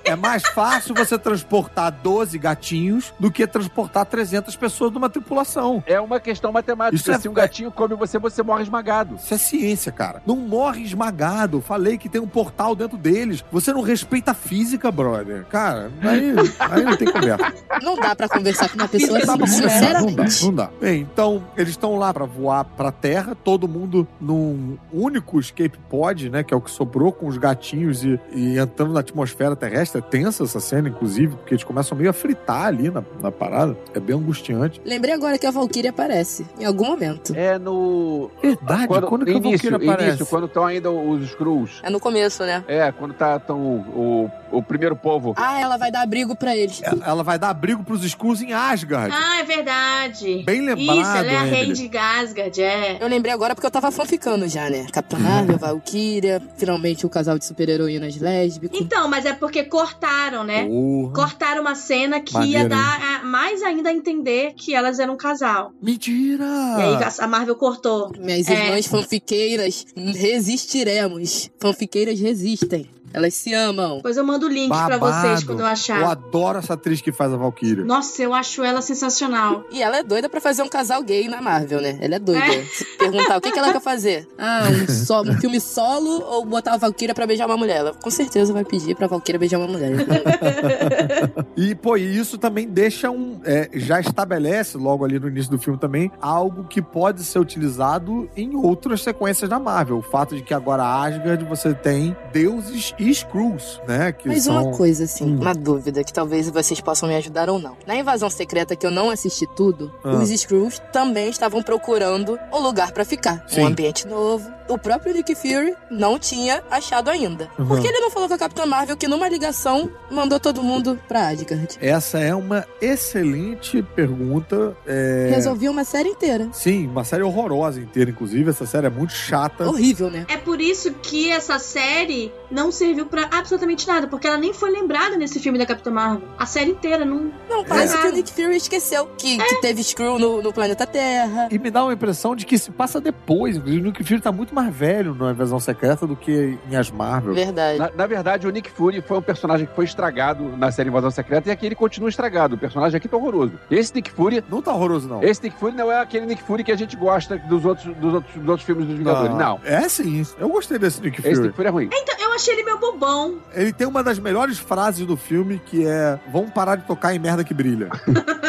É mais fácil você transportar 12 gatinhos do que transportar 300 pessoas numa tripulação. É uma questão matemática. Isso é- Se um gatinho come você, você morre esmagado. Isso é ciência, cara. Não morre esmagado. Falei que tem um portal dentro deles. Você não respeita a física, brother. Cara, aí, aí não tem conversa. Não dá pra conversar com uma pessoa Não assim, conversar, Não dá, sinceramente. não dá. Bem, então, eles estão lá pra voar pra terra, todo mundo num único escape pod, né? Que é o que sobrou com os gatinhos e, e entrando na atmosfera terrestre. É tensa essa cena, inclusive, porque eles começam meio a fritar ali na, na parada. É bem angustiante. Lembrei agora que a Valkyrie aparece, em algum momento. É no. Verdade, quando, Quando, que a início, Valkyrie aparece? início, quando estão ainda os Skrulls. É no começo, né? É, quando tá tão o, o, o primeiro povo. Ah, ela vai dar abrigo pra eles. Ela- Ela vai dar abrigo pros Skrulls em Asgard. Ah, é verdade. Bem lembrado, Isso, ela é a rei de Gasgard, é. Eu lembrei agora porque eu tava fanficando já, né? Capitã Marvel, Valkyria, finalmente o casal de super-heroínas lésbico. Então, mas é porque cortaram, né? Porra. Cortaram uma cena que Maneiro, ia dar a- mais ainda a entender que elas eram um casal. Mentira! E aí a Marvel cortou. Minhas É. irmãs fanfiqueiras, resistiremos. Fanfiqueiras resistem. Elas se amam. Depois eu mando o link pra Babado. vocês quando eu achar. Eu adoro essa atriz que faz a Valkyria. Nossa, eu acho ela sensacional. E ela é doida pra fazer um casal gay na Marvel, né? Ela é doida. É. Se perguntar o que, que ela quer fazer. Ah, um, só, um filme solo ou botar a Valkyria pra beijar uma mulher? Ela com certeza vai pedir pra Valkyria beijar uma mulher. E, pô, e isso também deixa um. é, já estabelece, logo ali no início do filme também, algo que pode ser utilizado em outras sequências da Marvel. O fato de que agora Asgard você tem deuses e Skrulls, né? Que Mas são... uma coisa, assim, Hum. uma dúvida que talvez vocês possam me ajudar ou não. Na invasão secreta que eu não assisti tudo, Ah. os Skrulls também estavam procurando um lugar pra ficar. Sim. Um ambiente novo. O próprio Nick Fury não tinha achado ainda. Uhum. Por que ele não falou com a Capitã Marvel que numa ligação mandou todo mundo pra Asgard? Essa é uma excelente pergunta. É... Resolvi uma série inteira. Sim, uma série horrorosa inteira, inclusive. Essa série é muito chata. Horrível, né? É por isso que essa série não serviu pra absolutamente nada, porque ela nem foi lembrada nesse filme da Capitã Marvel. A série inteira não. Não, parece É. que o Nick Fury esqueceu que, que teve Skrull no, no planeta Terra. E me dá uma impressão de que se passa depois. Inclusive, o Nick Fury tá muito mais velho na Invasão Secreta do que em As Marvel. Verdade. Na, na verdade, o Nick Fury foi um personagem que foi estragado na série Invasão Secreta e aqui ele continua estragado. O personagem aqui tá horroroso. Esse Nick Fury. Não tá horroroso, não. Esse Nick Fury não é aquele Nick Fury que a gente gosta dos outros, dos outros, dos outros filmes dos Vingadores. Não. É sim. Eu gostei desse Nick Esse Fury. Nick Fury é ruim. Então, eu achei ele meu bobão. Ele tem uma das melhores frases do filme que é: Vamos parar de tocar em merda que brilha.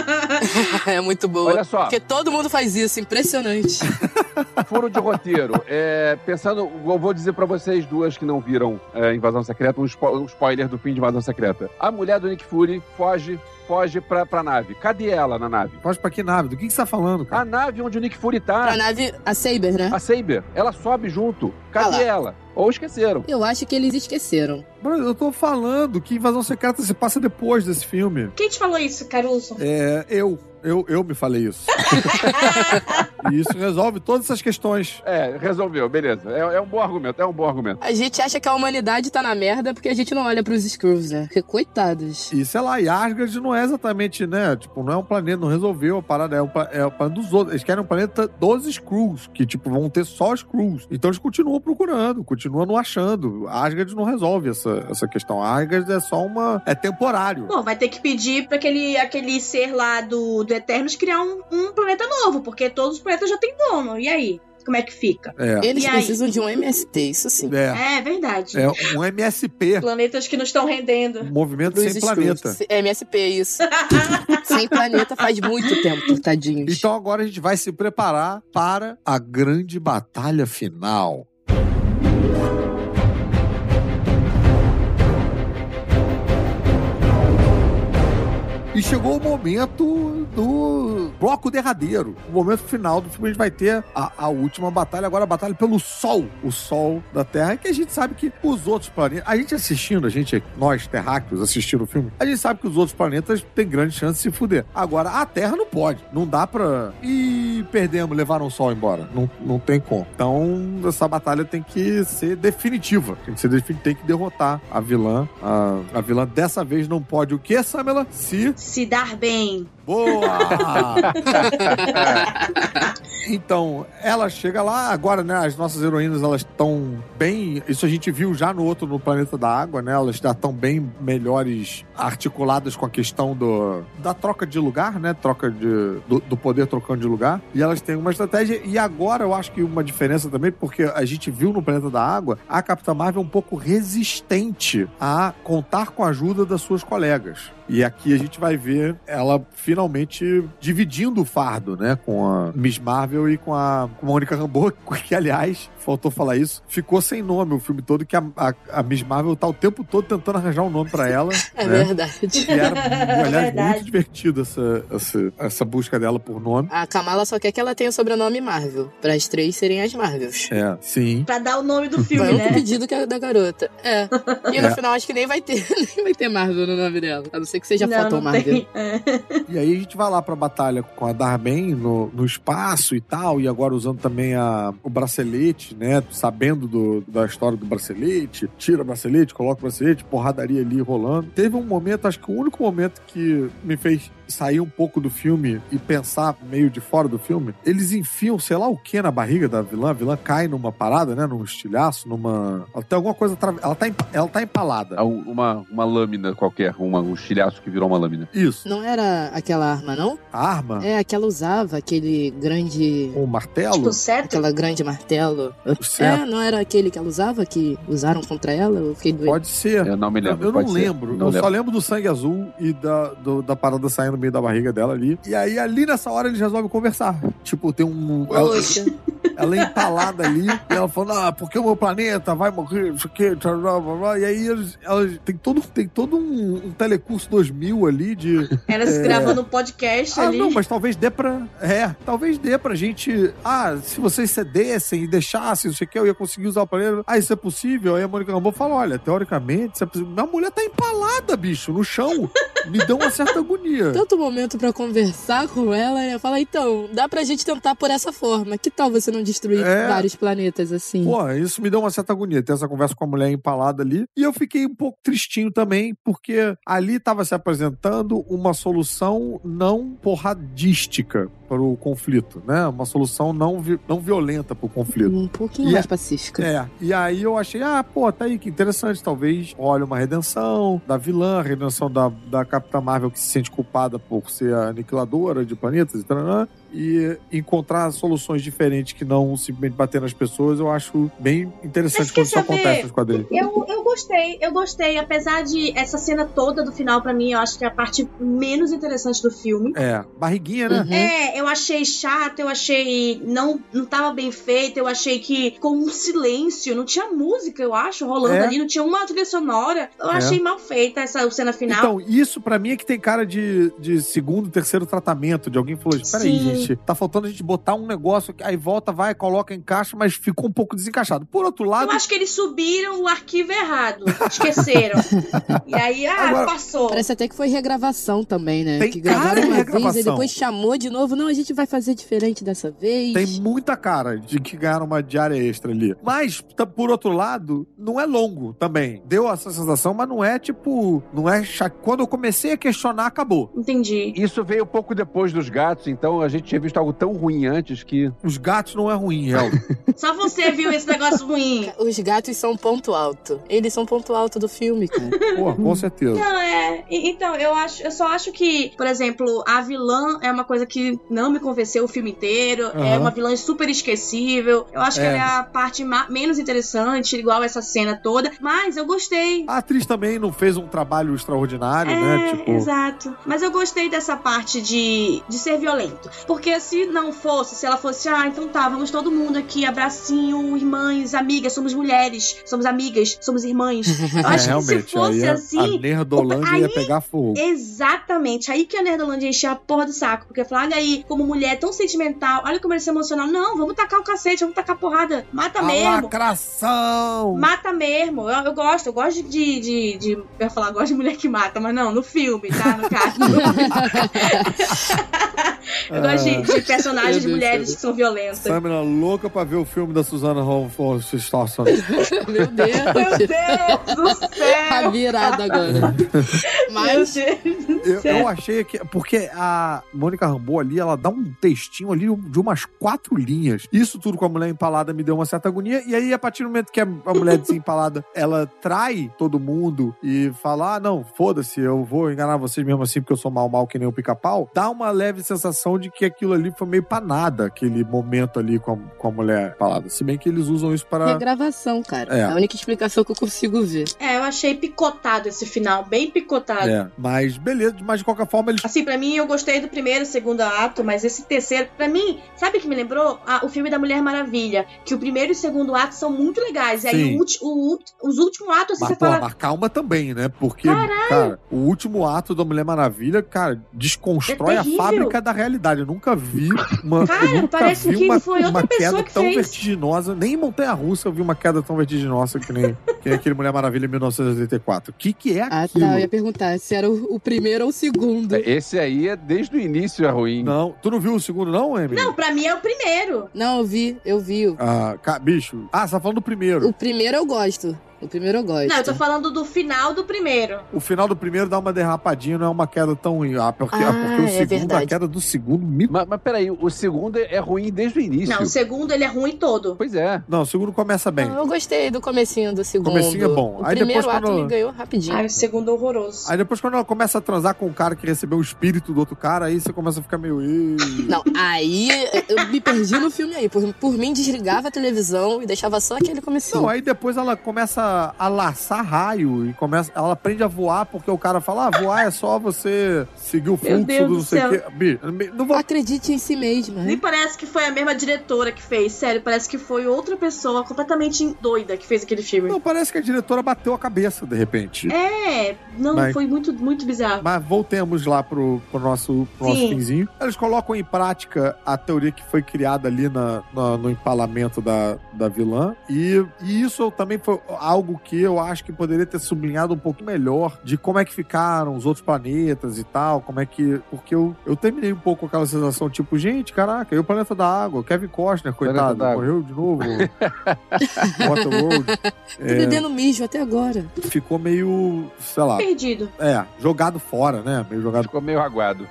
é muito boa. Olha só. Porque todo mundo faz isso, impressionante. Furo de roteiro. É, pensando, eu vou dizer pra vocês duas que não viram é, Invasão Secreta, um, spo- um spoiler do fim de Invasão Secreta. A mulher do Nick Fury foge, foge pra, pra nave. Cadê ela na nave? Pode pra que nave? Do que, que você tá falando, cara? A nave onde o Nick Fury tá, nave, a Saber, né? a Saber, ela sobe junto. Ah Cadê lá. ela? Ou esqueceram. Eu acho que eles esqueceram. Brother, eu tô falando que Invasão Secreta se passa depois desse filme. Quem te falou isso, Caruso? É, eu. Eu, eu me falei isso. E isso resolve todas essas questões. É, resolveu, beleza. É, é um bom argumento, é um bom argumento. A gente acha que a humanidade tá na merda porque a gente não olha pros Skrulls, né? Porque coitados. E sei lá, e Asgard não é exatamente, né? Tipo, não é um planeta, não resolveu a parada, é um, é o planeta dos outros. Eles querem um planeta dos Skrulls, que, tipo, vão ter só Skrulls. Então eles continuam procurando, continuam não achando. Asgard não resolve essa, essa questão. Asgard é só uma. É temporário. Pô, vai ter que pedir pra aquele, aquele ser lá do, do Eternos criar um, um planeta novo, porque todos os planetas já têm dono. E aí? Como é que fica? É. Eles E aí? precisam de um MST, isso sim. É. É verdade. É um MSP. Planetas que não estão rendendo. Um movimento sem planeta. MSP, isso. Sem planeta faz muito tempo, tadinhos. Então agora a gente vai se preparar para a grande batalha final. E chegou o momento do bloco derradeiro. O momento final do filme, a gente vai ter a, a última batalha, agora a batalha pelo Sol. O Sol da Terra, que a gente sabe que os outros planetas. A gente assistindo, a gente, nós terráqueos, assistindo o filme, a gente sabe que os outros planetas têm grande chance de se fuder. Agora, a Terra não pode. Não dá pra. Ih, perdemos, levaram o Sol embora. Não, não tem como. Então, essa batalha tem que ser definitiva. Tem que ser definitiva, tem que derrotar a vilã. A, a vilã dessa vez não pode o quê, Samela? Se Se dar bem. Boa! então, ela chega lá, agora, né? As nossas heroínas, elas estão bem. Isso a gente viu já no outro, no Planeta da Água, né? Elas já estão bem melhores articuladas com a questão do, da troca de lugar, né? Troca de, do, do poder trocando de lugar. E elas têm uma estratégia. E agora eu acho que uma diferença também, porque a gente viu no Planeta da Água, a Capitã Marvel é um pouco resistente a contar com a ajuda das suas colegas. E aqui a gente vai ver ela finalmente dividindo o fardo, né? Com a Miss Marvel e com a, com a Mônica Rambeau, que, aliás, faltou falar isso, ficou sem nome o filme todo, que a, a, a Miss Marvel tá o tempo todo tentando arranjar um nome pra ela. É né? verdade. E era, aliás, verdade. muito divertido essa, essa, essa busca dela por nome. A Kamala só quer que ela tenha o sobrenome Marvel, para as três serem as Marvels. É, sim. Pra dar o nome do filme, Foi um né? pedido que é da garota. É. E no É. final acho que nem vai ter, nem vai ter Marvel no nome dela. A não ser que seja não, foto não Marvel. tem. É. E aí a gente vai lá pra batalha com a Darben no, no espaço e tal, e agora usando também a, o bracelete, né? Sabendo do, da história do bracelete, tira o bracelete, coloca o bracelete, porradaria ali rolando. Teve um momento, acho que o único momento que me fez sair um pouco do filme e pensar meio de fora do filme, eles enfiam, sei lá o que na barriga da vilã, a vilã cai numa parada, né? Num estilhaço, numa. Ela tem alguma coisa. atra- Ela tá, ela tá empalada. Um- Uma, uma lâmina qualquer, uma, um estilhaço que virou uma lâmina. Isso. Não era aquela arma, não? A arma, É, aquela usava, aquele grande. o martelo, Tipo, certo? Aquela grande martelo. o certo. É, não era aquele que ela usava, que usaram contra ela? Eu fiquei doido. Pode ser. Eu não me Eu, lembro. eu não pode ser. lembro. Não eu só lembro. lembro do sangue azul e da, do- da parada saindo no meio da barriga dela ali. E aí, ali nessa hora, eles resolvem conversar. Tipo, tem um. Ela, Poxa. ela é empalada ali. E ela fala: Ah, porque o meu planeta vai morrer, não sei o quê. blá, blá, blá. E aí, eles, elas, tem todo, tem todo um, um Telecurso 2000 ali de. Elas É. gravando um podcast Ah, ali. não, mas talvez dê pra. É, talvez dê pra gente. Ah, se vocês cedessem e deixassem, não sei o que, eu ia conseguir usar o planeta. Ah, isso é possível? Aí a Mônica Rambeau fala: olha, teoricamente, isso é possível. Minha mulher tá empalada, bicho, no chão. Me deu uma certa agonia. Tanto momento pra conversar com ela, né? Falar, então, dá pra gente tentar por essa forma. Que tal você não destruir É. vários planetas assim? Pô, isso me deu uma certa agonia, ter essa conversa com a mulher empalada ali. E eu fiquei um pouco tristinho também, porque ali estava se apresentando uma solução não porradística para o conflito, né? Uma solução não, vi- não violenta para o conflito. Um pouquinho E mais é- pacífica. É, e aí eu achei, ah, pô, tá aí, que interessante. Talvez olha uma redenção da vilã, a redenção da, da Capitã Marvel que se sente culpada por ser aniquiladora de planetas e tal, e encontrar soluções diferentes que não simplesmente bater nas pessoas, eu acho bem interessante quando isso acontece saber? nos quadrinhos. Eu, eu gostei, eu gostei. Apesar de essa cena toda do final, pra mim, eu acho que é a parte menos interessante do filme. É, barriguinha, né? Uhum. É, eu achei chato, eu achei. Não, não tava bem feito, eu achei que ficou um silêncio, não tinha música, eu acho, rolando É. ali, não tinha uma trilha sonora. Eu É. achei mal feita essa cena final. Então, isso pra mim é que tem cara de, de segundo, terceiro tratamento, de alguém que falou, espera aí, Tá faltando a gente botar um negócio, aqui, aí volta, vai, coloca, encaixa, mas ficou um pouco desencaixado. Por outro lado, Eu acho que eles subiram o arquivo errado. Esqueceram. e aí, ah, Agora, passou. Parece até que foi regravação também, né? Tem que cara gravaram de uma vez e depois chamou de novo. Não, a gente vai fazer diferente dessa vez. Tem muita cara de que ganharam uma diária extra ali. Mas, por outro lado, não é longo também. Deu essa sensação, mas não é tipo. Não é. Quando eu comecei a questionar, acabou. Entendi. Isso veio um pouco depois dos gatos, então a gente tinha visto algo tão ruim antes que. Os gatos não é ruim, real. Só você viu esse negócio ruim. Os gatos são ponto alto. Eles são ponto alto do filme, cara. Pô, com certeza. Não, é. Então, eu acho, eu só acho que, por exemplo, a vilã é uma coisa que não me convenceu o filme inteiro. É Aham. uma vilã super esquecível. Eu acho que É. ela é a parte menos interessante, igual essa cena toda. Mas eu gostei. A atriz também não fez um trabalho extraordinário, É, né? Tipo. exato. Mas eu gostei dessa parte de, de ser violento. Porque se não fosse, se ela fosse, ah, então tá, vamos todo mundo aqui, abracinho, irmãs, amigas, somos mulheres, somos amigas, somos irmãs. Eu É, acho que se fosse assim. A Nerdolândia ia aí- pegar fogo. Exatamente. Aí que a Nerdolândia enchia a porra do saco. Porque fala, olha aí, como mulher tão sentimental, olha como ele se emocional. Não, vamos tacar o cacete, vamos tacar porrada. Mata A mesmo. lacração! Mata mesmo. Eu, eu gosto, eu gosto de, de, de. Eu ia falar, gosto de mulher que mata, mas não, no filme, tá? No caso. eu gosto de, de personagens Deus, mulheres que são violentas. Samina louca pra ver o filme da Susana Storson. Meu Deus. Meu Deus do Tá céu! virado agora. Mas Eu, eu achei que. Porque a Mônica Rambeau ali, ela dá um textinho ali de umas quatro linhas. Isso tudo com a mulher empalada me deu uma certa agonia. E aí, a partir do momento que a, a mulher desempalada ela trai todo mundo e fala: ah, não, foda-se, eu vou enganar vocês mesmo assim porque eu sou mal, mal que nem o pica-pau, dá uma leve sensação de que aquilo ali foi meio pra nada, aquele momento ali com a, com a mulher empalada. Se bem que eles usam isso para. regravação, cara. É. É a única explicação que eu consigo ver. É, eu achei picotado esse final, bem picotado. É, mas beleza, mas de qualquer forma eles. Assim, pra mim, eu gostei do primeiro e segundo ato, mas esse terceiro, pra mim, sabe o que me lembrou? Ah, o filme da Mulher Maravilha. Que o primeiro e o segundo ato são muito legais. E aí, Sim. o ulti- o ulti- os últimos atos, assim, Mas, você pô, fala. mas calma também, né? Porque, cara, o último ato da Mulher Maravilha, cara, desconstrói É a fábrica da realidade. Eu nunca vi uma. Cara, eu nunca parece vi que uma, foi outra uma pessoa queda que tão fez. vertiginosa. Nem em Montanha Russa eu vi uma queda tão vertiginosa que nem, que nem aquele Mulher Maravilha em 1984. O que, que é Ah, aquilo? tá. Eu ia perguntar se era o, o primeiro ou o segundo. Esse aí é desde o início é ruim. Não, tu não viu o segundo, não, Emily? Não, pra mim é o primeiro. Não, eu vi, eu vi. O- Ah, bicho. Ah, você tá falando do primeiro. O primeiro eu gosto. O primeiro eu gosto. Não, eu tô falando do final do primeiro. O final do primeiro dá uma derrapadinha, não é uma queda tão ruim. Ah, porque, Ah, ah, porque o é segundo, a verdade. queda do segundo me Mas, mas peraí, o segundo é ruim desde o início. Não, o segundo ele é ruim todo. Pois é. Não, o segundo começa bem. Não, eu gostei do comecinho do segundo. Comecinho é bom. O Aí primeiro depois, ato quando- me ganhou rapidinho. Ai, o segundo é horroroso. Aí depois, quando ela começa a transar com o cara que recebeu o espírito do outro cara, aí você começa a ficar meio. Não, aí eu me perdi no filme aí. Por, por mim, desligava a televisão e deixava só aquele comecinho. Não, aí depois ela começa a laçar raio e começa. Ela aprende a voar porque o cara fala: ah, voar é só você seguir o fluxo Deus do não sei o quê. Não vou. Acredite em si mesma. Nem Né? parece que foi a mesma diretora que fez, sério. Parece que foi outra pessoa completamente doida que fez aquele filme. Não, parece que a diretora bateu a cabeça de repente. É, não, Mas- foi muito, muito bizarro. Mas voltemos lá pro, pro nosso, pro nosso finzinho. Eles colocam em prática a teoria que foi criada ali na, na- no empalamento da, da vilã. E, e isso também foi algo que eu acho que poderia ter sublinhado um pouco melhor de como é que ficaram os outros planetas e tal. Como é que. Porque eu, eu terminei um pouco com aquela sensação, tipo, gente, caraca, e o planeta da água? Kevin Costner, coitado, morreu de novo. Waterworld. Tô É, bebendo mijo até agora. ficou meio, sei lá, Perdido. é, jogado fora, né? Meio jogado Ficou meio aguado.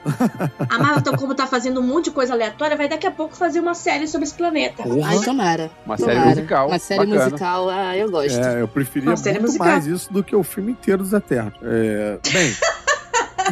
A Marvel, então, como tá fazendo um monte de coisa aleatória, vai daqui a pouco fazer uma série sobre esse planeta. porra. Ai, tomara. Uma tomara. série musical. Uma série bacana. musical, ah, eu gosto. É, eu preferia muito mais isso do que o filme inteiro dos Eternos. É, bem,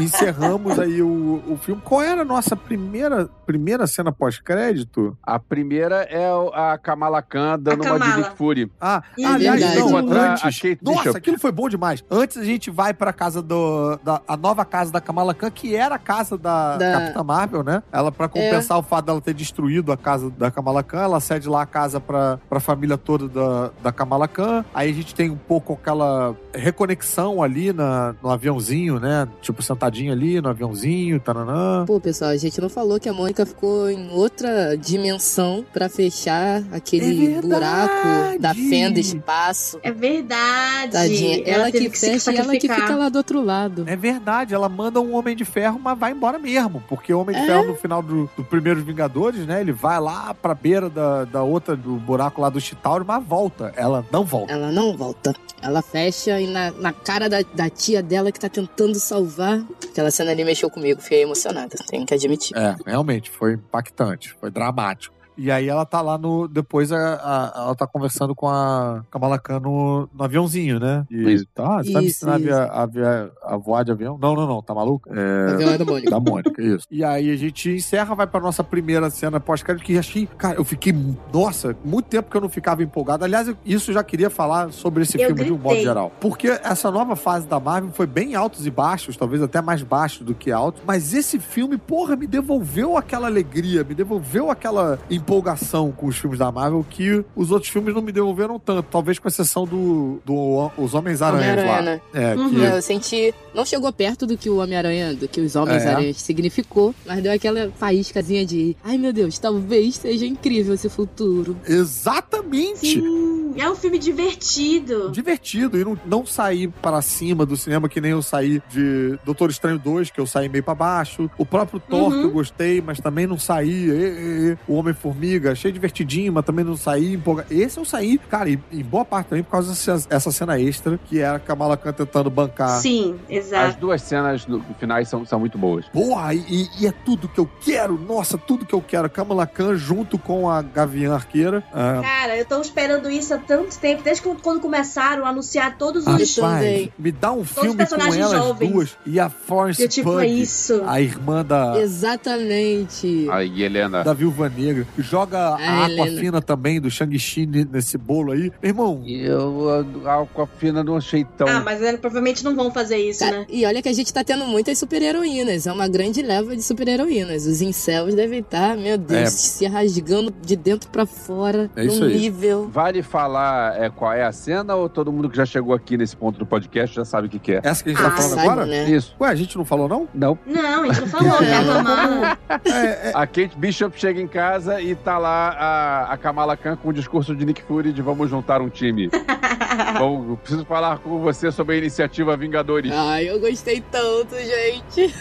encerramos aí o, o filme. Qual era a nossa primeira, primeira cena pós-crédito? A primeira é a Kamala Khan dando A uma de Kamala. Nick Fury. Ah, aliás, verdade. não, a antes. Kate Nossa, Bishop. aquilo foi bom demais. Antes a gente vai pra casa do. Da, a nova casa da Kamala Khan, que era a casa da, Da- Capitã Marvel, né? Ela, pra compensar o fato dela ter destruído a casa da Kamala Khan, ela cede lá a casa pra, pra família toda da, da Kamala Khan. Aí a gente tem um pouco aquela reconexão ali na, no aviãozinho, né? Tipo, sentado sentadinha ali no aviãozinho, taranã. Pô, pessoal, a gente não falou que a Mônica ficou em outra dimensão pra fechar aquele É buraco da fenda espaço. É verdade. Tadinha. Ela, teve que fecha e ela que fica lá do outro lado. É verdade, ela manda um Homem de Ferro, mas vai embora mesmo. Porque o Homem de É. Ferro, no final do, do Primeiros Vingadores, né? Ele vai lá pra beira da, da outra, do buraco lá do Chitauri, mas volta. Ela não volta. Ela não volta. Ela fecha e na, na cara da, da tia dela que tá tentando salvar. Aquela cena ali mexeu comigo, fiquei emocionada, tenho que admitir. É, realmente, foi impactante, foi dramático. E aí ela tá lá no. Depois a, a- ela tá conversando com a Kamala Khan no, no aviãozinho, né? E Isso. tá, você me Isso, ensinar a, isso. via- a, via- a voar de avião? Não, não, não, tá maluco? É. Avião é da Mônica. Da Mônica, isso. E aí a gente encerra, vai pra nossa primeira cena pós-crédito, que achei. Cara, eu fiquei. Nossa, muito tempo que eu não ficava empolgado. Aliás, isso eu já queria falar sobre esse Eu filme de um modo gritei. geral. Porque essa nova fase da Marvel foi bem altos e baixos, talvez até mais baixos do que altos. Mas esse filme, porra, me devolveu aquela alegria, me devolveu aquela empolgação com os filmes da Marvel que os outros filmes não me devolveram tanto. Talvez com exceção do, do Os Homens-Aranhas lá. Homem-Aranha, né? É, Uhum. que. Eu senti. Não chegou perto do que o Homem-Aranha, do que os Homens-Aranhas significou, mas deu aquela faíscazinha de. Ai meu Deus, talvez seja incrível esse futuro. Exatamente! Sim, é um filme divertido. divertido e não, não sair para cima do cinema que nem eu saí de Doutor Estranho 2, que eu saí meio para baixo. O próprio Thor, Uhum. que eu gostei, mas também não saí. E- e- e. O Homem-Formiga, achei divertidinho, mas também não saí empolgado. Esse eu saí, cara, e em boa parte também por causa dessa essa cena extra, que era a Kamala Khan tentando bancar. Sim, As exato. duas cenas no finais são, são muito boas. Porra, e, e é tudo que eu quero. Nossa, tudo que eu quero. Kamala Khan junto com a Gavião Arqueira. Ah, Cara, eu tô esperando isso há tanto tempo, desde que- quando começaram a anunciar todos Ah, os. rapaz, me dá um filme com personagens elas jovens. duas e a Florence Eu, tipo, Pugh, é isso. a irmã da, Exatamente. Aí, Helena. da Viúva Negra. Joga a Ah, Aquafina Helena. também, do Shang-Chi ne- nesse bolo aí. Irmão, Eu, a Aquafina não achei tão. Ah, mas eles provavelmente não vão fazer isso, Cara, né? E olha que a gente tá tendo muitas super-heroínas. É uma grande leva de super-heroínas. Os incels devem estar, meu Deus, É. se rasgando de dentro pra fora. É isso num aí. nível. Vale falar é, qual é a cena ou todo mundo que já chegou aqui nesse ponto do podcast já sabe o que, que é? essa que a gente Ah, tá falando sabe, agora? né? Isso. Ué, a gente não falou, não? Não. Não, a gente não falou a Kamala. É, é, A Kate Bishop chega em casa e tá lá a, a Kamala Khan com o discurso de Nick Fury de vamos juntar um time. Bom, eu preciso falar com você sobre a iniciativa Vingadores. Ai, eu gostei tanto, gente.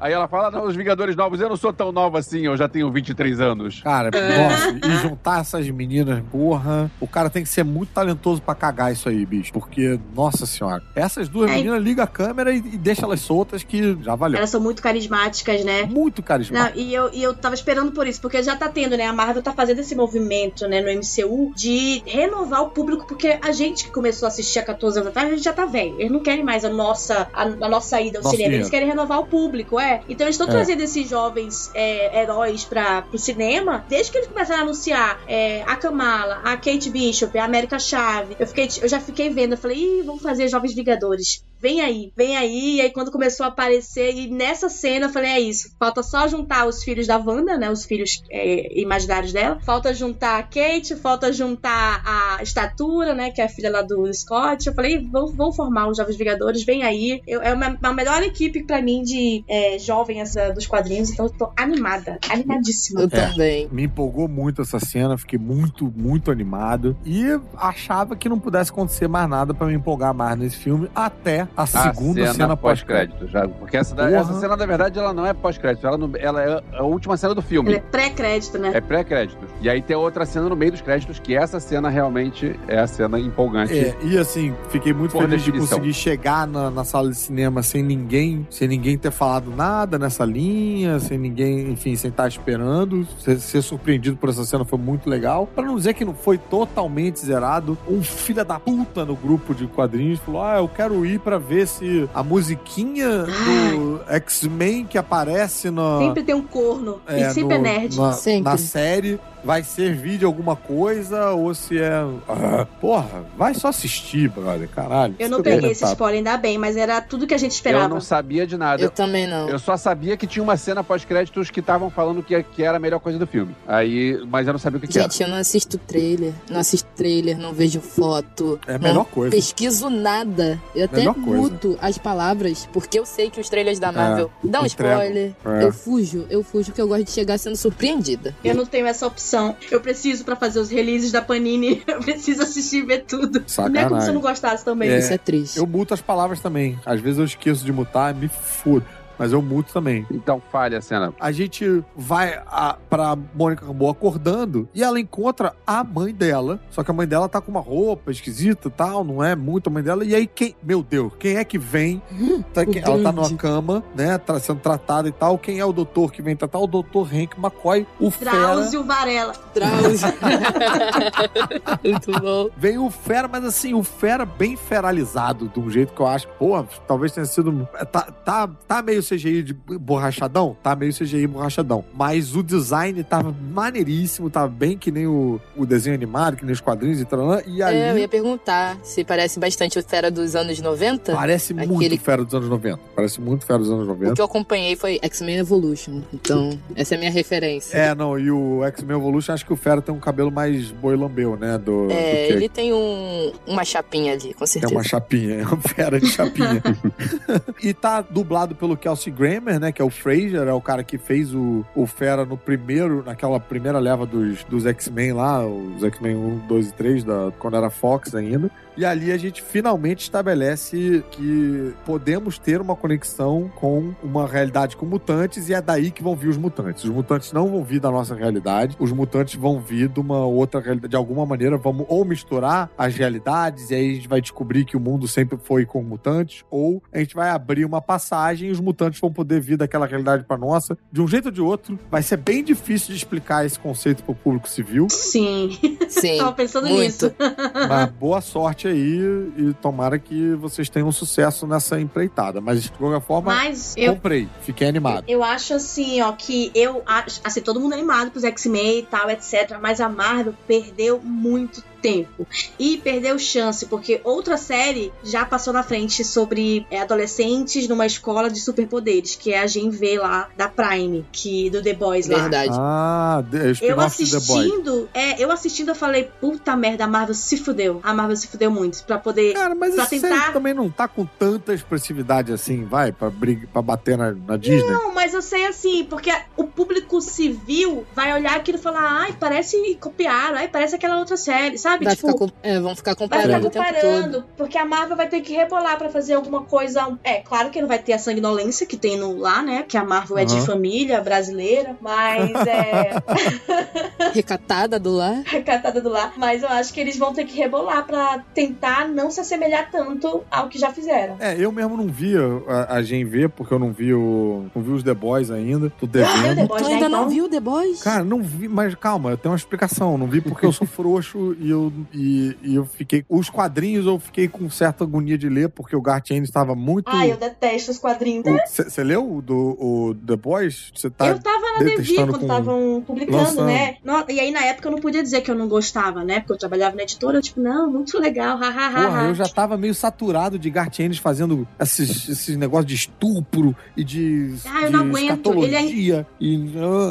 Aí ela fala, não, os Vingadores novos, eu não sou tão nova assim, eu já tenho 23 anos. cara, nossa, e juntar essas meninas, porra. O cara tem que ser muito talentoso pra cagar isso aí, bicho. Porque, nossa senhora, essas duas É. meninas ligam a câmera e, e deixa elas soltas que já valeu. Elas são muito carismáticas, né? Muito Não, carismático. e eu, e eu tava esperando por isso, porque já tá tendo, né? A Marvel tá fazendo esse movimento, né, no MCU, de renovar o público, porque a gente que começou a assistir há 14 anos atrás, a gente já tá velho. Eles não querem mais a nossa, a, a nossa ida ao Nosso cinema, eles querem renovar o público, é. Então eles estão É. trazendo esses jovens é, heróis pra, pro cinema, desde que eles começaram a anunciar é, a Kamala, a Kate Bishop, a América Chave. Eu, fiquei, eu já fiquei vendo, eu falei, ih, vamos fazer Jovens Vingadores. Vem aí, vem aí. E aí, quando começou a aparecer, e nessa cena eu falei: é isso. Falta só juntar os filhos da Wanda, né? Os filhos é, imaginários dela. Falta juntar a Kate, falta juntar a Estatura, né? Que é a filha lá do Scott. Eu falei: vamos, vamos formar os Jovens Vingadores, vem aí. Eu, é uma, a melhor equipe pra mim de é, jovem essa, dos quadrinhos, então eu tô animada, animadíssima. Eu É. também. Me empolgou muito essa cena, fiquei muito, muito animado. E achava que não pudesse acontecer mais nada pra me empolgar mais nesse filme, até a segunda cena, pós-crédito. pós-crédito. já. Porque essa, da- essa cena, na verdade, ela não é pós-crédito. Ela, não- ela é a última cena do filme. É pré-crédito, né? É pré-crédito. E aí tem outra cena no meio dos créditos, que essa cena realmente é a cena empolgante. É, e assim, fiquei muito Por feliz de definição. conseguir chegar na, na sala de cinema sem ninguém, sem ninguém ter falado nada nessa linha, sem ninguém, enfim, sem estar esperando. Ser, ser surpreendido por essa cena foi muito legal. Pra não dizer que não foi totalmente zerado, um filho da puta no grupo de quadrinhos falou: Ah, eu quero ir pra ver se a musiquinha do X-Men que aparece na. Sempre tem um corno. é, e sempre no- é nerd. Na, na série vai servir de alguma coisa ou se é. Ah, porra, vai só assistir, brother. Caralho. Eu não peguei esse spoiler, ainda bem, mas era tudo que a gente Eu esperava. não sabia de nada. Eu também não. Eu só sabia que tinha uma cena pós-créditos que estavam falando que, que era a melhor coisa do filme. Aí, mas eu não sabia o que, que era. Gente, eu não assisto trailer. Não assisto trailer, não vejo foto. É a não melhor coisa. pesquiso nada. Eu até Melhor me coisa. muto as palavras, porque eu sei que os trailers da Marvel dão entregam. spoiler. É. Eu fujo, eu fujo, porque eu gosto de chegar sendo surpreendida. Eu não tenho essa opção. Eu preciso pra fazer os releases da Panini. Eu preciso assistir e ver tudo. Não é como se eu Sacanagem. não gostasse também. É. Isso é triste. Eu muto as palavras também. Às vezes eu esqueço de mutar, me fodo. Mas eu muto também. Então fale a cena. A gente vai a, pra Mônica Rambeau acordando e ela encontra a mãe dela. Só que a mãe dela tá com uma roupa esquisita e tal, não é muito a mãe dela. E aí, quem. Meu Deus, quem é que vem? Tá- quem- ela tá numa cama, né? Tá sendo tratada e tal. Quem é o doutor que vem tratar? O doutor Hank McCoy, o Fera. Drauzio Varela. Drauzio. Muito bom. Vem o Fera, mas assim, o Fera bem feralizado, de um jeito que eu acho, pô, talvez tenha sido. Tá, tá, tá meio CGI de borrachadão? Tá meio CGI borrachadão. Mas o design tava maneiríssimo, tava bem que nem o, o desenho animado, que nem os quadrinhos e tal. E ali É, eu ia perguntar se parece bastante o Fera dos anos 90. parece Aquele- muito Fera dos anos 90. Parece muito Fera dos anos O 90. que eu acompanhei foi X-Men Evolution. Então, essa é a minha referência. É, não, e o X-Men Evolution, acho que o Fera tem um cabelo mais boi lambeu, né? Do, do É, que ele tem um, uma chapinha ali, com É certeza. uma chapinha, é uma fera de chapinha. e tá dublado pelo Kelsey Grammer, né? Que é o Fraser, é o cara que fez o, o Fera no primeiro, naquela primeira leva dos, dos X-Men lá, os X-Men 1, 2 e 3, da, quando era Fox ainda. E ali a gente finalmente estabelece que podemos ter uma conexão com uma realidade com mutantes e é daí que vão vir os mutantes. Os mutantes não vão vir da nossa realidade, os mutantes vão vir de uma outra realidade. De alguma maneira, vamos ou misturar as realidades e aí a gente vai descobrir que o mundo sempre foi com mutantes, ou a gente vai abrir uma passagem e os mutantes vão poder vir daquela realidade para nossa. De um jeito ou de outro, vai ser bem difícil de explicar esse conceito para o público civil. Sim. Sim. Tava pensando muito. nisso. Mas boa sorte aí e tomara que vocês tenham sucesso nessa empreitada. Mas de qualquer forma, Mas eu comprei, fiquei animado. Eu acho assim, ó, que eu acho, assim, todo mundo animado pros X-Men e tal, etc. Mas a Marvel perdeu muito tempo. E perdeu chance, porque outra série já passou na frente sobre é, adolescentes numa escola de superpoderes, que é a Gen V lá da Prime, que do The Boys lá. Verdade. Ah, Eu Boy. assistindo, é, eu assistindo, eu falei, puta merda, a Marvel se fudeu. A Marvel se fudeu muito pra poder. Cara, mas Pra tentar- também não tá com tanta expressividade assim, vai, pra, briga, pra bater na, na Disney. Não, mas eu sei assim, porque o público civil vai olhar aquilo e falar, ai, parece copiar, ai, parece aquela outra série, sabe? Vai tipo, ficar com- é, vão ficar vai comparando ficar o tempo todo. comparando, porque a Marvel vai ter que rebolar pra fazer alguma coisa. É, claro que não vai ter a sanguinolência que tem no, lá, né? Que a Marvel é de família brasileira, mas é. Recatada do lar. recatada do lar. Mas eu acho que eles vão ter que rebolar pra tentar não se assemelhar tanto ao que já fizeram. É, eu mesmo não vi a, a Gen V, porque eu não vi, o, não vi os The Boys ainda. Tô Ah, The devendo. Boys, Tu né, ainda não então? viu The Boys? Cara, não vi, mas calma, tem uma explicação. Não vi porque eu sou frouxo e eu, e, e eu fiquei. Os quadrinhos eu fiquei com certa agonia de ler, porque o Garth Ennis estava muito. Ai, eu detesto os quadrinhos. Você leu o do o The Boys? Você tá. eu tava na Devi quando estavam publicando, lançando. né? E aí, na época, eu não podia dizer que eu não gostava, né? Porque eu trabalhava na editora, eu, tipo, não, muito legal, hahaha. Porra, eu já tava meio saturado de Garth Ennis fazendo esses, esses negócios de estupro e de, Ah, eu não aguento. Ele é-. E,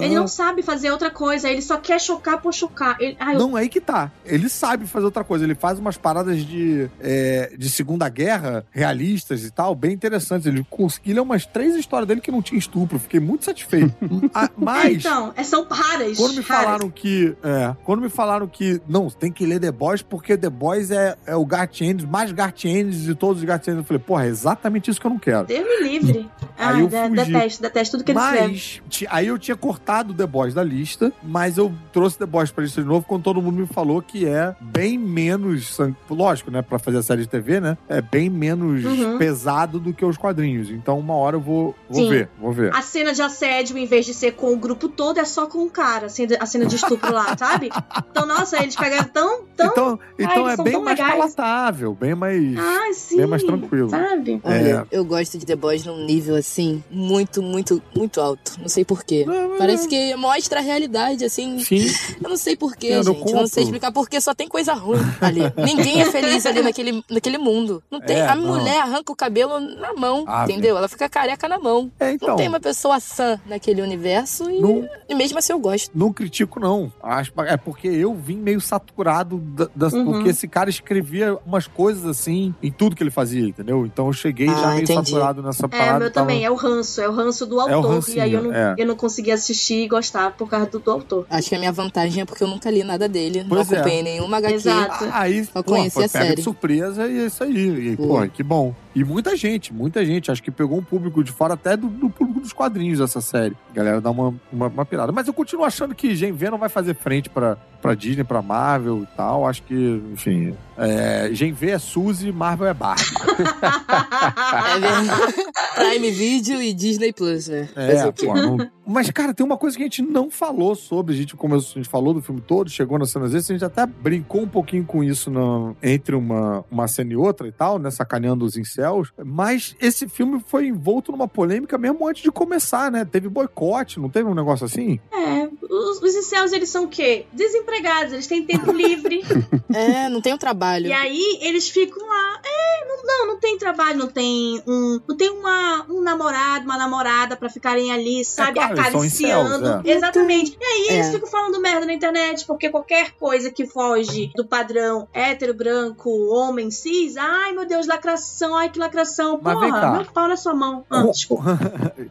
Ele ah. não sabe fazer outra coisa, ele só quer chocar por chocar. Ele, ah, eu- Não, é aí que tá. Ele sabe fazer outra coisa. Ele faz umas paradas de, é, de Segunda Guerra, realistas e tal, bem interessantes. Ele conseguiu ler umas três histórias dele que não tinha estupro. Fiquei muito satisfeito. Ah, É, Mas. então, é, são raras. Quando me raras. falaram que. É, quando me falaram que. Não, tem que ler The Boys porque The Boys é, é o Garth Ennis, mais Garth Ennis de todos os Garth Ennis. Eu falei, porra, é exatamente isso que eu não quero. Deus me livre. Aí Ai, eu de- fugi. detesto, detesto tudo que ele escreve. Mas, aí eu tinha cortado The Boys da lista, mas eu trouxe The Boys pra lista de novo quando todo mundo me falou que é bem menos. sang- Lógico, né? Pra fazer a série de TV, né? É bem menos Uhum. pesado do que os quadrinhos. Então, uma hora eu vou, vou Sim. ver, vou ver. A cena de assédio, em vez de ser com o grupo todo, é só com um cara, a cena- de estupro lá, sabe? Então, nossa, eles pegaram tão. tão... Então, então eles é bem mais legais. palatável, bem mais. Ai, sim. bem mais tranquilo. Sabe? Olha, É. eu gosto de The Boys num nível assim, muito, muito muito, alto. Não sei porquê. Parece que mostra a realidade, assim. Sim. Eu não sei porquê, Eu não gente. Eu não sei explicar porquê, só tem coisa ruim ali. Ninguém é feliz ali naquele, naquele mundo. Não tem. É, a não. mulher arranca o cabelo na mão, Ah, entendeu? Ela fica careca na mão. É, então. Não tem uma pessoa sã naquele universo e, Não- e mesmo assim eu gosto. Não critico, não. Acho, é porque eu vim meio saturado da, da- Uhum. porque esse cara escrevia umas coisas assim em tudo que ele fazia, entendeu? Então eu cheguei já Ah, meio entendi. saturado nessa É, parada. o meu tava- também, é o ranço, é o ranço do É o autor. rancinho, e aí eu não, é. eu não consegui assistir e gostar por causa do, do autor. Acho que a minha vantagem é porque eu nunca li nada dele. Pois não é. acompanhei nenhuma HQ. Exato. Ah, Aí, Só pô, conheci foi a pega série. de surpresa e é isso aí. E, Pô. que bom. E muita gente, muita gente. Acho que pegou um público de fora até do, do público dos quadrinhos essa série. A galera dá uma, uma, uma pirada. Mas eu continuo achando que Gen V não vai fazer frente pra, pra Disney, pra Marvel e tal. Acho que, enfim. É, Gen V é Suzy, Marvel é Barbie. É verdade. Prime Video e Disney Plus, né? É, pô, não- Mas, cara, tem uma coisa que a gente não falou sobre. A gente, como a gente falou do filme todo, chegou nas cenas vezes, a gente até brincou um pouquinho com isso na- entre uma, uma cena e outra e tal, né? Sacaneando os incels. Mas esse filme foi envolto numa polêmica mesmo antes de começar, né? Teve boicote, não teve um negócio assim? É, os, os incels, eles são o quê? Desempregados, eles têm tempo livre. É, não tem o trabalho. E aí eles ficam lá, é, não, não, não tem trabalho, não tem um, não tem uma, um namorado, uma namorada pra ficarem ali, sabe, claro, eles são acariciando. incels, Exatamente. E aí eles É. ficam falando merda na internet, porque qualquer coisa que foge do padrão hétero, branco, homem, cis, ai meu Deus, lacração, ai que lacração. Mas. Porra, meu pau na sua mão. Ah, Co- desculpa.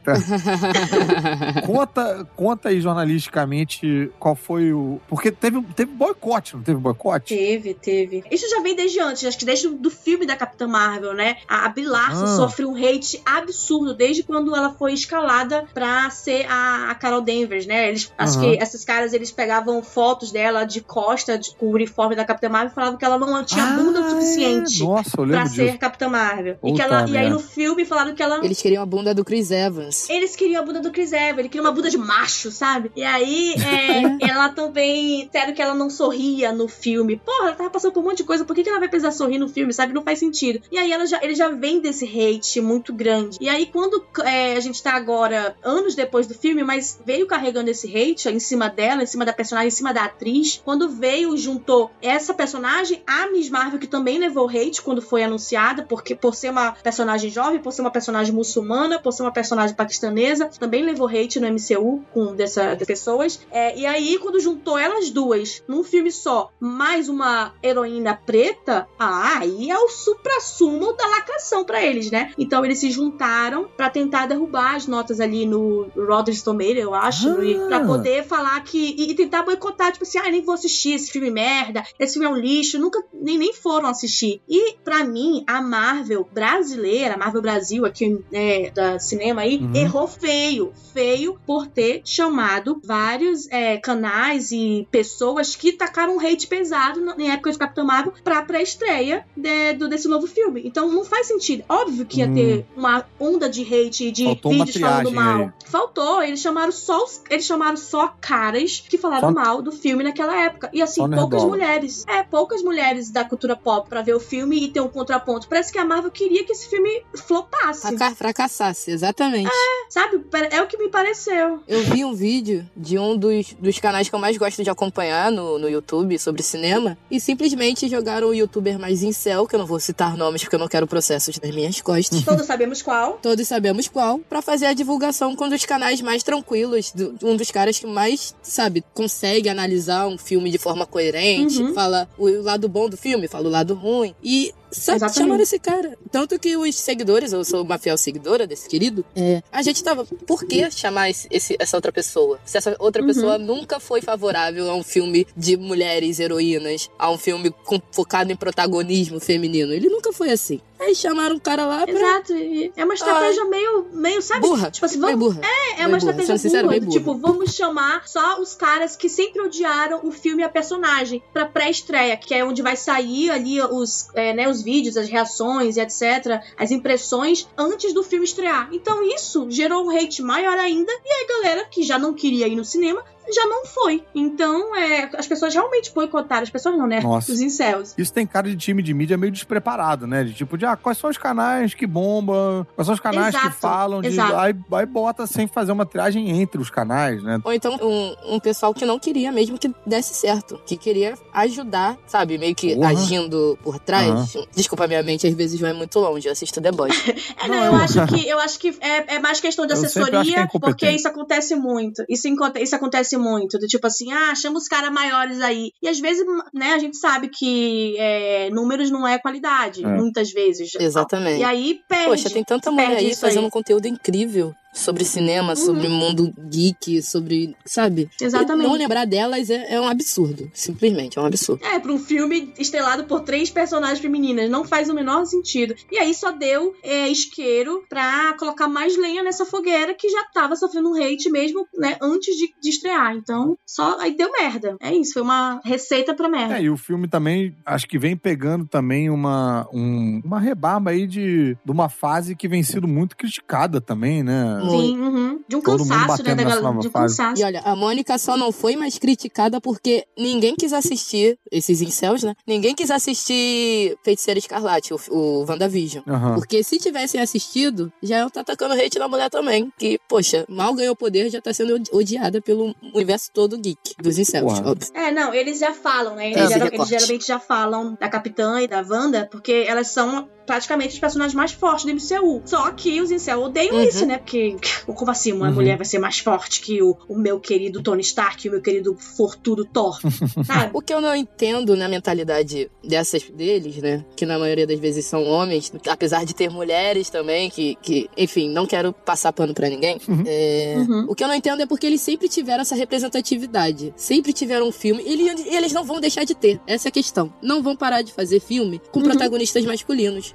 conta, conta aí jornalisticamente qual foi o. Porque teve, teve boicote, não teve boicote? Teve, teve. Isso já vem desde antes, acho que desde o do filme da Capitã Marvel, né? A, Brie Larson Ah. sofreu um hate absurdo desde quando ela foi escalada pra ser a, a Carol Danvers, né? Eles, Acho Aham. que esses caras, eles pegavam fotos dela de costa, de, com uniforme da Capitã Marvel falavam que ela não tinha bunda o Ah, suficiente é. Nossa, eu pra lembro ser. Capitã Marvel. E, que ela, e aí no filme falaram que ela Eles queriam a bunda do Chris Evans. eles queriam a bunda do Chris Evans, ele queria uma bunda de macho, sabe? E aí, é, ela também. Sério que ela não sorria no filme. Porra, ela tava passando por um monte de coisa, por que, que ela vai precisar sorrir no filme, sabe? Não faz sentido. E aí ela já, ele já vem desse hate muito grande. E aí, quando é, a gente tá agora, anos depois do filme, mas veio carregando esse hate em cima dela, em cima da personagem, em cima da atriz, quando veio, juntou essa personagem, a Miss Marvel, que também levou hate quando foi anunciada, porque por ser uma personagem jovem, por ser uma personagem muçulmana, por ser uma personagem paquistanesa, também levou hate no MCU com dessa, dessas pessoas. É, e aí, quando juntou elas duas num filme só, mais uma heroína preta, ah, aí é o supra-sumo da lacração pra eles, né? Então eles se juntaram pra tentar derrubar as notas ali no Rotterdam Tomato, eu acho, Ah. pra poder falar que. E, e tentar boicotar, tipo assim, ah, nem vou assistir esse filme merda, esse filme é um lixo, nunca nem, nem foram assistir. E pra mim, a Marvel brasileira, a Marvel Brasil aqui, né, da cinema aí, Uhum. errou feio, feio por ter chamado vários é, canais e pessoas que tacaram um hate pesado na, época de Capitão Marvel pra pré-estreia de- do- desse novo filme. Então não faz sentido. Óbvio que ia Hum. ter uma onda de hate de Faltou vídeos falando mal. aí. Faltou, eles chamaram só os- eles chamaram só caras que falaram Só- mal do filme naquela época. E assim, poucas. Mulheres. É, poucas mulheres da cultura pop pra ver o filme e ter um contraponto. Parece que a Marvel queria que esse filme flopasse. Fraca- Fracassasse, exatamente. Sabe? É o que me pareceu. Eu vi um vídeo de um dos, dos canais que eu mais gosto de acompanhar no, no YouTube sobre cinema e simplesmente jogaram o youtuber mais incel, que eu não vou citar nomes porque eu não quero processos nas minhas costas. Todos sabemos qual. Todos sabemos qual, pra fazer a divulgação com um dos canais mais tranquilos, do- um dos caras que mais, sabe, consegue analisar um filme de forma coerente, Uhum. fala o lado bom do filme, fala o lado ruim. E sabe, Exatamente. chamaram esse cara. Tanto que os seguidores, eu sou uma fiel seguidora desse querido, é, a gente tava, por que chamar esse, esse- essa outra pessoa? Se essa outra Uhum. pessoa nunca foi favorável a um filme de mulheres heroínas, a um filme com- focado em protagonismo feminino. Ele nunca foi assim. Aí chamaram o cara lá pra. Exato. É uma estratégia meio, meio, sabe? Burra. Tipo assim, vamos. burra. É, é uma burra. estratégia sincero, burra. do burra. Tipo, vamos chamar só os caras que sempre odiaram o filme e a personagem pra pré-estreia, que é onde vai sair ali os, é, né, os vídeos, as reações e etc., as impressões antes do filme estrear. Então isso gerou um hate maior ainda, e aí a galera que já não queria ir no cinema já não foi. Então, é, as pessoas realmente boicotaram. As pessoas não, né? Nossa. Os incels. Isso tem cara de time de mídia meio despreparado, né? De tipo, de ah, quais são os canais que bombam, quais são os canais que Exato, falam de. Aí, aí bota sem fazer uma triagem entre os canais, né? Ou então um, um pessoal que não queria mesmo que desse certo. Que queria ajudar, sabe? Meio que Porra. agindo por trás. Desculpa, minha mente às vezes vai muito longe. Eu assisto The Boys. É, não, eu acho que, eu acho que é, é mais questão de Eu que é assessoria, incompetente. porque isso acontece muito. Isso, isso acontece muito. Do tipo assim, ah, chama os caras maiores aí. E às vezes, né, a gente sabe que é, números não é qualidade, É. muitas vezes. Exatamente. E aí perde. Poxa, tem tanta mulher aí fazendo aí. um conteúdo incrível sobre cinema, sobre mundo geek, sobre. Sabe? Exatamente. E não lembrar delas é, é um absurdo. Simplesmente, é um absurdo. É, pra um filme estrelado por três personagens femininas. Não faz o menor sentido. E aí só deu é, isqueiro pra colocar mais lenha nessa fogueira que já tava sofrendo um hate mesmo, né, antes de, de estrear. Então, só aí deu merda. É isso, foi uma receita pra merda. É, e o filme também, acho que vem pegando também uma, um- uma rebarba aí de, de uma fase que vem sendo muito criticada também, né? Sim, uhum. De um Todo cansaço, né, da galera. De um cansaço. E olha, a Mônica só não foi mais criticada porque ninguém quis assistir, esses incels, né? Ninguém quis assistir Feiticeira Escarlate, o, o WandaVision. Aham. Porque se tivessem assistido, já iam estar atacando hate na mulher também. Que, poxa, mal ganhou poder, já tá sendo odi- odiada pelo universo todo geek dos incels, Porra. óbvio. É, não, eles já falam, né? Eles, É, geral- eles geralmente já falam da Capitã e da Wanda, porque elas são praticamente os personagens mais fortes do MCU. Só que os incel odeiam Uhum. isso, né? Porque, como assim, uma Uhum. mulher vai ser mais forte que o, o meu querido Tony Stark e o meu querido fortudo Thor, sabe? O que eu não entendo na mentalidade dessas deles, né? Que na maioria das vezes são homens, apesar de ter mulheres também, que, que enfim, não quero passar pano pra ninguém. É, Uhum. O que eu não entendo é porque eles sempre tiveram essa representatividade. Sempre tiveram um filme. E eles, e eles não vão deixar de ter. Essa é a questão. Não vão parar de fazer filme com Uhum. protagonistas masculinos.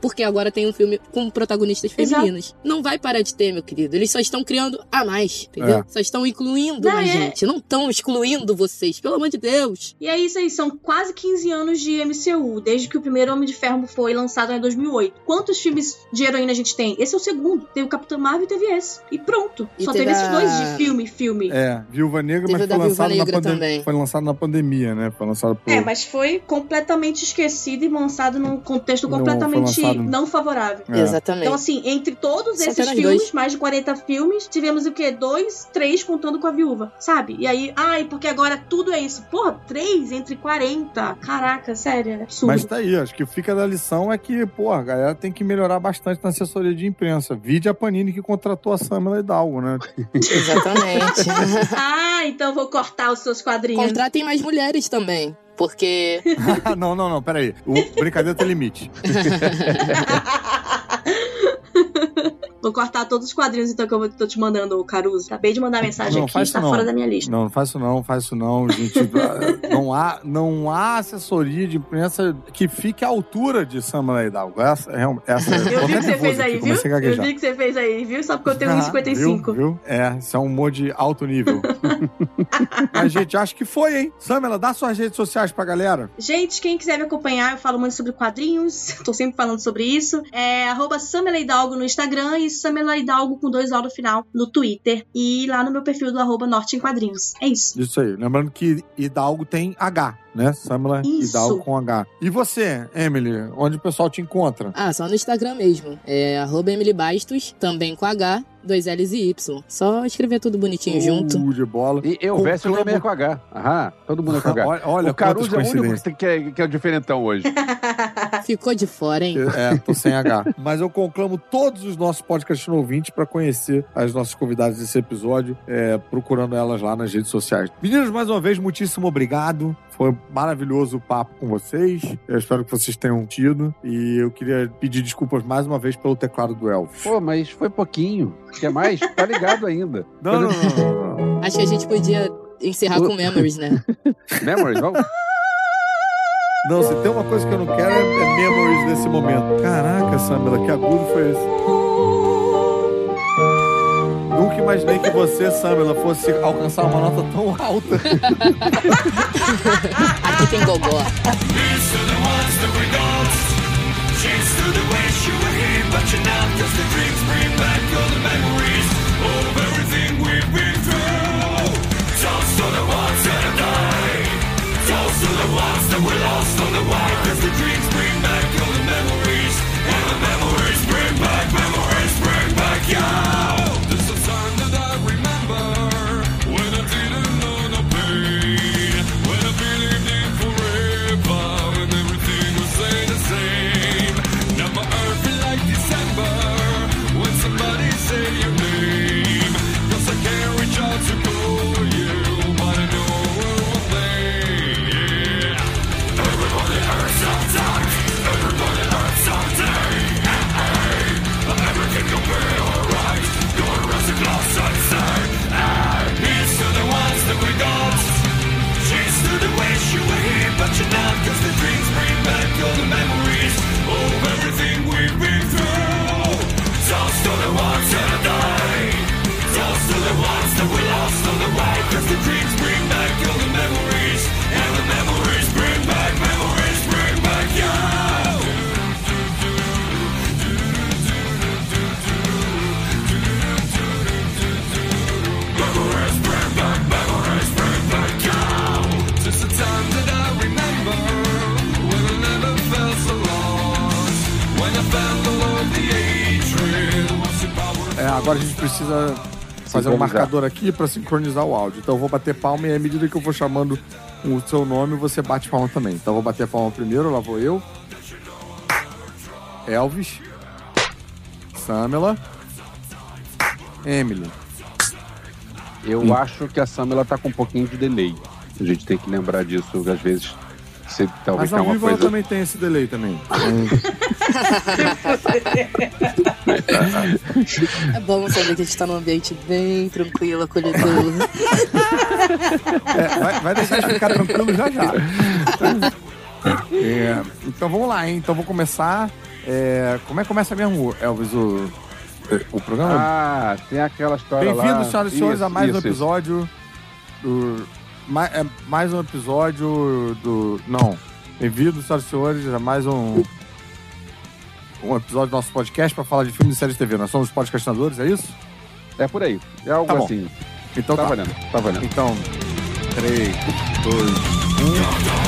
Porque agora tem um filme com protagonistas Exato. femininos. Não vai parar de ter, meu querido. Eles só estão criando a mais, entendeu? É. Só estão incluindo Não, mais é- gente. Não estão excluindo vocês. Pelo amor de Deus. E é isso aí, são quase 15 anos de MCU, desde que o primeiro Homem de Ferro foi lançado em 2008. Quantos filmes de heroína a gente tem? Esse é o segundo. Teve o Capitão Marvel e teve esse. E pronto. E Só teve teve esses a- dois de filme, filme. É, Viúva Negra, Teve mas foi lançado, na Negra pandem- também. foi lançado na pandemia, né? Foi lançado por. É, mas foi completamente esquecido e lançado num contexto Não, completamente lançado- não favorável. É. Exatamente. Então, assim, entre todos Só esses filmes, dois. mais de 40 filmes, tivemos o quê? Dois, três contando com a viúva, sabe? E aí, ai, porque agora tudo é isso. Porra, três entre 40. Caraca, sério, é absurdo. Mas tá aí, acho que fica da lição é que, pô, a galera tem que melhorar bastante na assessoria de imprensa. Vide a Panini que contratou a Samela Hidalgo, né? Exatamente. ah, então vou cortar os seus quadrinhos. Contratem mais mulheres também. Porque não, não, não, peraí. O brincadeira tem limite. Vou cortar todos os quadrinhos, então, que eu tô te mandando, Caruso. Acabei de mandar mensagem Não, aqui, está não. fora da minha lista. Não, não faz isso não, faz isso não, gente. não, há, não há assessoria de imprensa que fique à altura de Samela Hidalgo. Essa, é essa Eu vi tô o que você fez aí, viu? Eu vi o que você fez aí, viu? Só porque eu tenho Ah, 1,55. Viu, viu? É, isso é um humor de alto nível. Mas, gente, acho que foi, hein? Samela, dá suas redes sociais pra galera. Gente, quem quiser me acompanhar, eu falo muito sobre quadrinhos, tô sempre falando sobre isso. É arroba Samela Hidalgo no Instagram e Samela Hidalgo com dois O no final no Twitter. E lá no meu perfil do arroba Norte em Quadrinhos. É isso. Isso aí. Lembrando que Hidalgo tem H, né? Samela Isso. Hidalgo com H. E você, Emily, onde o pessoal te encontra? Ah, só no Instagram mesmo. É arroba Emily Bastos, também com H, dois L's e Y. Só escrever tudo bonitinho junto. Uh, de bola. E eu, Verso também é com H. Aham, todo mundo é com H. Olha, olha o Caruso é o único que é, que é o diferentão hoje. Ficou de fora, hein? É, tô sem H. Mas eu conclamo todos os nossos podcast ouvintes para conhecer as nossas convidadas desse episódio, é, procurando elas lá nas redes sociais. Meninos, mais uma vez, muitíssimo obrigado. Foi maravilhoso o papo com vocês. Eu espero que vocês tenham tido. E eu queria pedir desculpas mais uma vez pelo teclado do Elvis. Pô, mas foi pouquinho. Quer mais? Tá ligado ainda. Não, não, não, não. Acho que a gente podia encerrar com Memories, né? Memories, vamos? Não, se tem uma coisa que eu não quero é, é memories nesse momento. Caraca, Samela, que agudo foi esse? Nunca imaginei que você, Samela, fosse alcançar uma nota tão alta. Aqui tem gogó. The wish you were here, but you're not. Cause the dreams bring back all the memories of everything we've been through. Toast to the ones that were lost on the way. Cause the dreams bring back all the memories. And the memories precisa fazer um marcador aqui pra sincronizar o áudio. Então eu vou bater palma e à medida que eu for chamando o seu nome, você bate palma também. Então eu vou bater palma primeiro, lá vou eu. Elvis. Samela. Emily. Eu acho que a Samela tá com um pouquinho de delay. A gente tem que lembrar disso, às vezes. Você talvez Mas ao vivo ela coisa. também tem esse delay também. É bom saber que a gente tá num ambiente bem tranquilo, acolhedor. É, vai, vai deixar de ficar tranquilo já já. É, então vamos lá, hein? Então vou começar. é, como é que começa mesmo, Elvis, o, o programa? Ah, tem aquela história lá. Bem-vindos, senhoras e senhores, a Isso, mais um isso, isso. episódio do. Mais, é, mais um episódio do. Não. Bem-vindos, senhoras e senhores, a mais um. Um episódio do nosso podcast para falar de filmes e séries de TV. Nós somos podcastinadores, é isso? É por aí. É algo Tá bom. assim. Então Tá tá. valendo, tá valendo. Então, 3, 2, 1.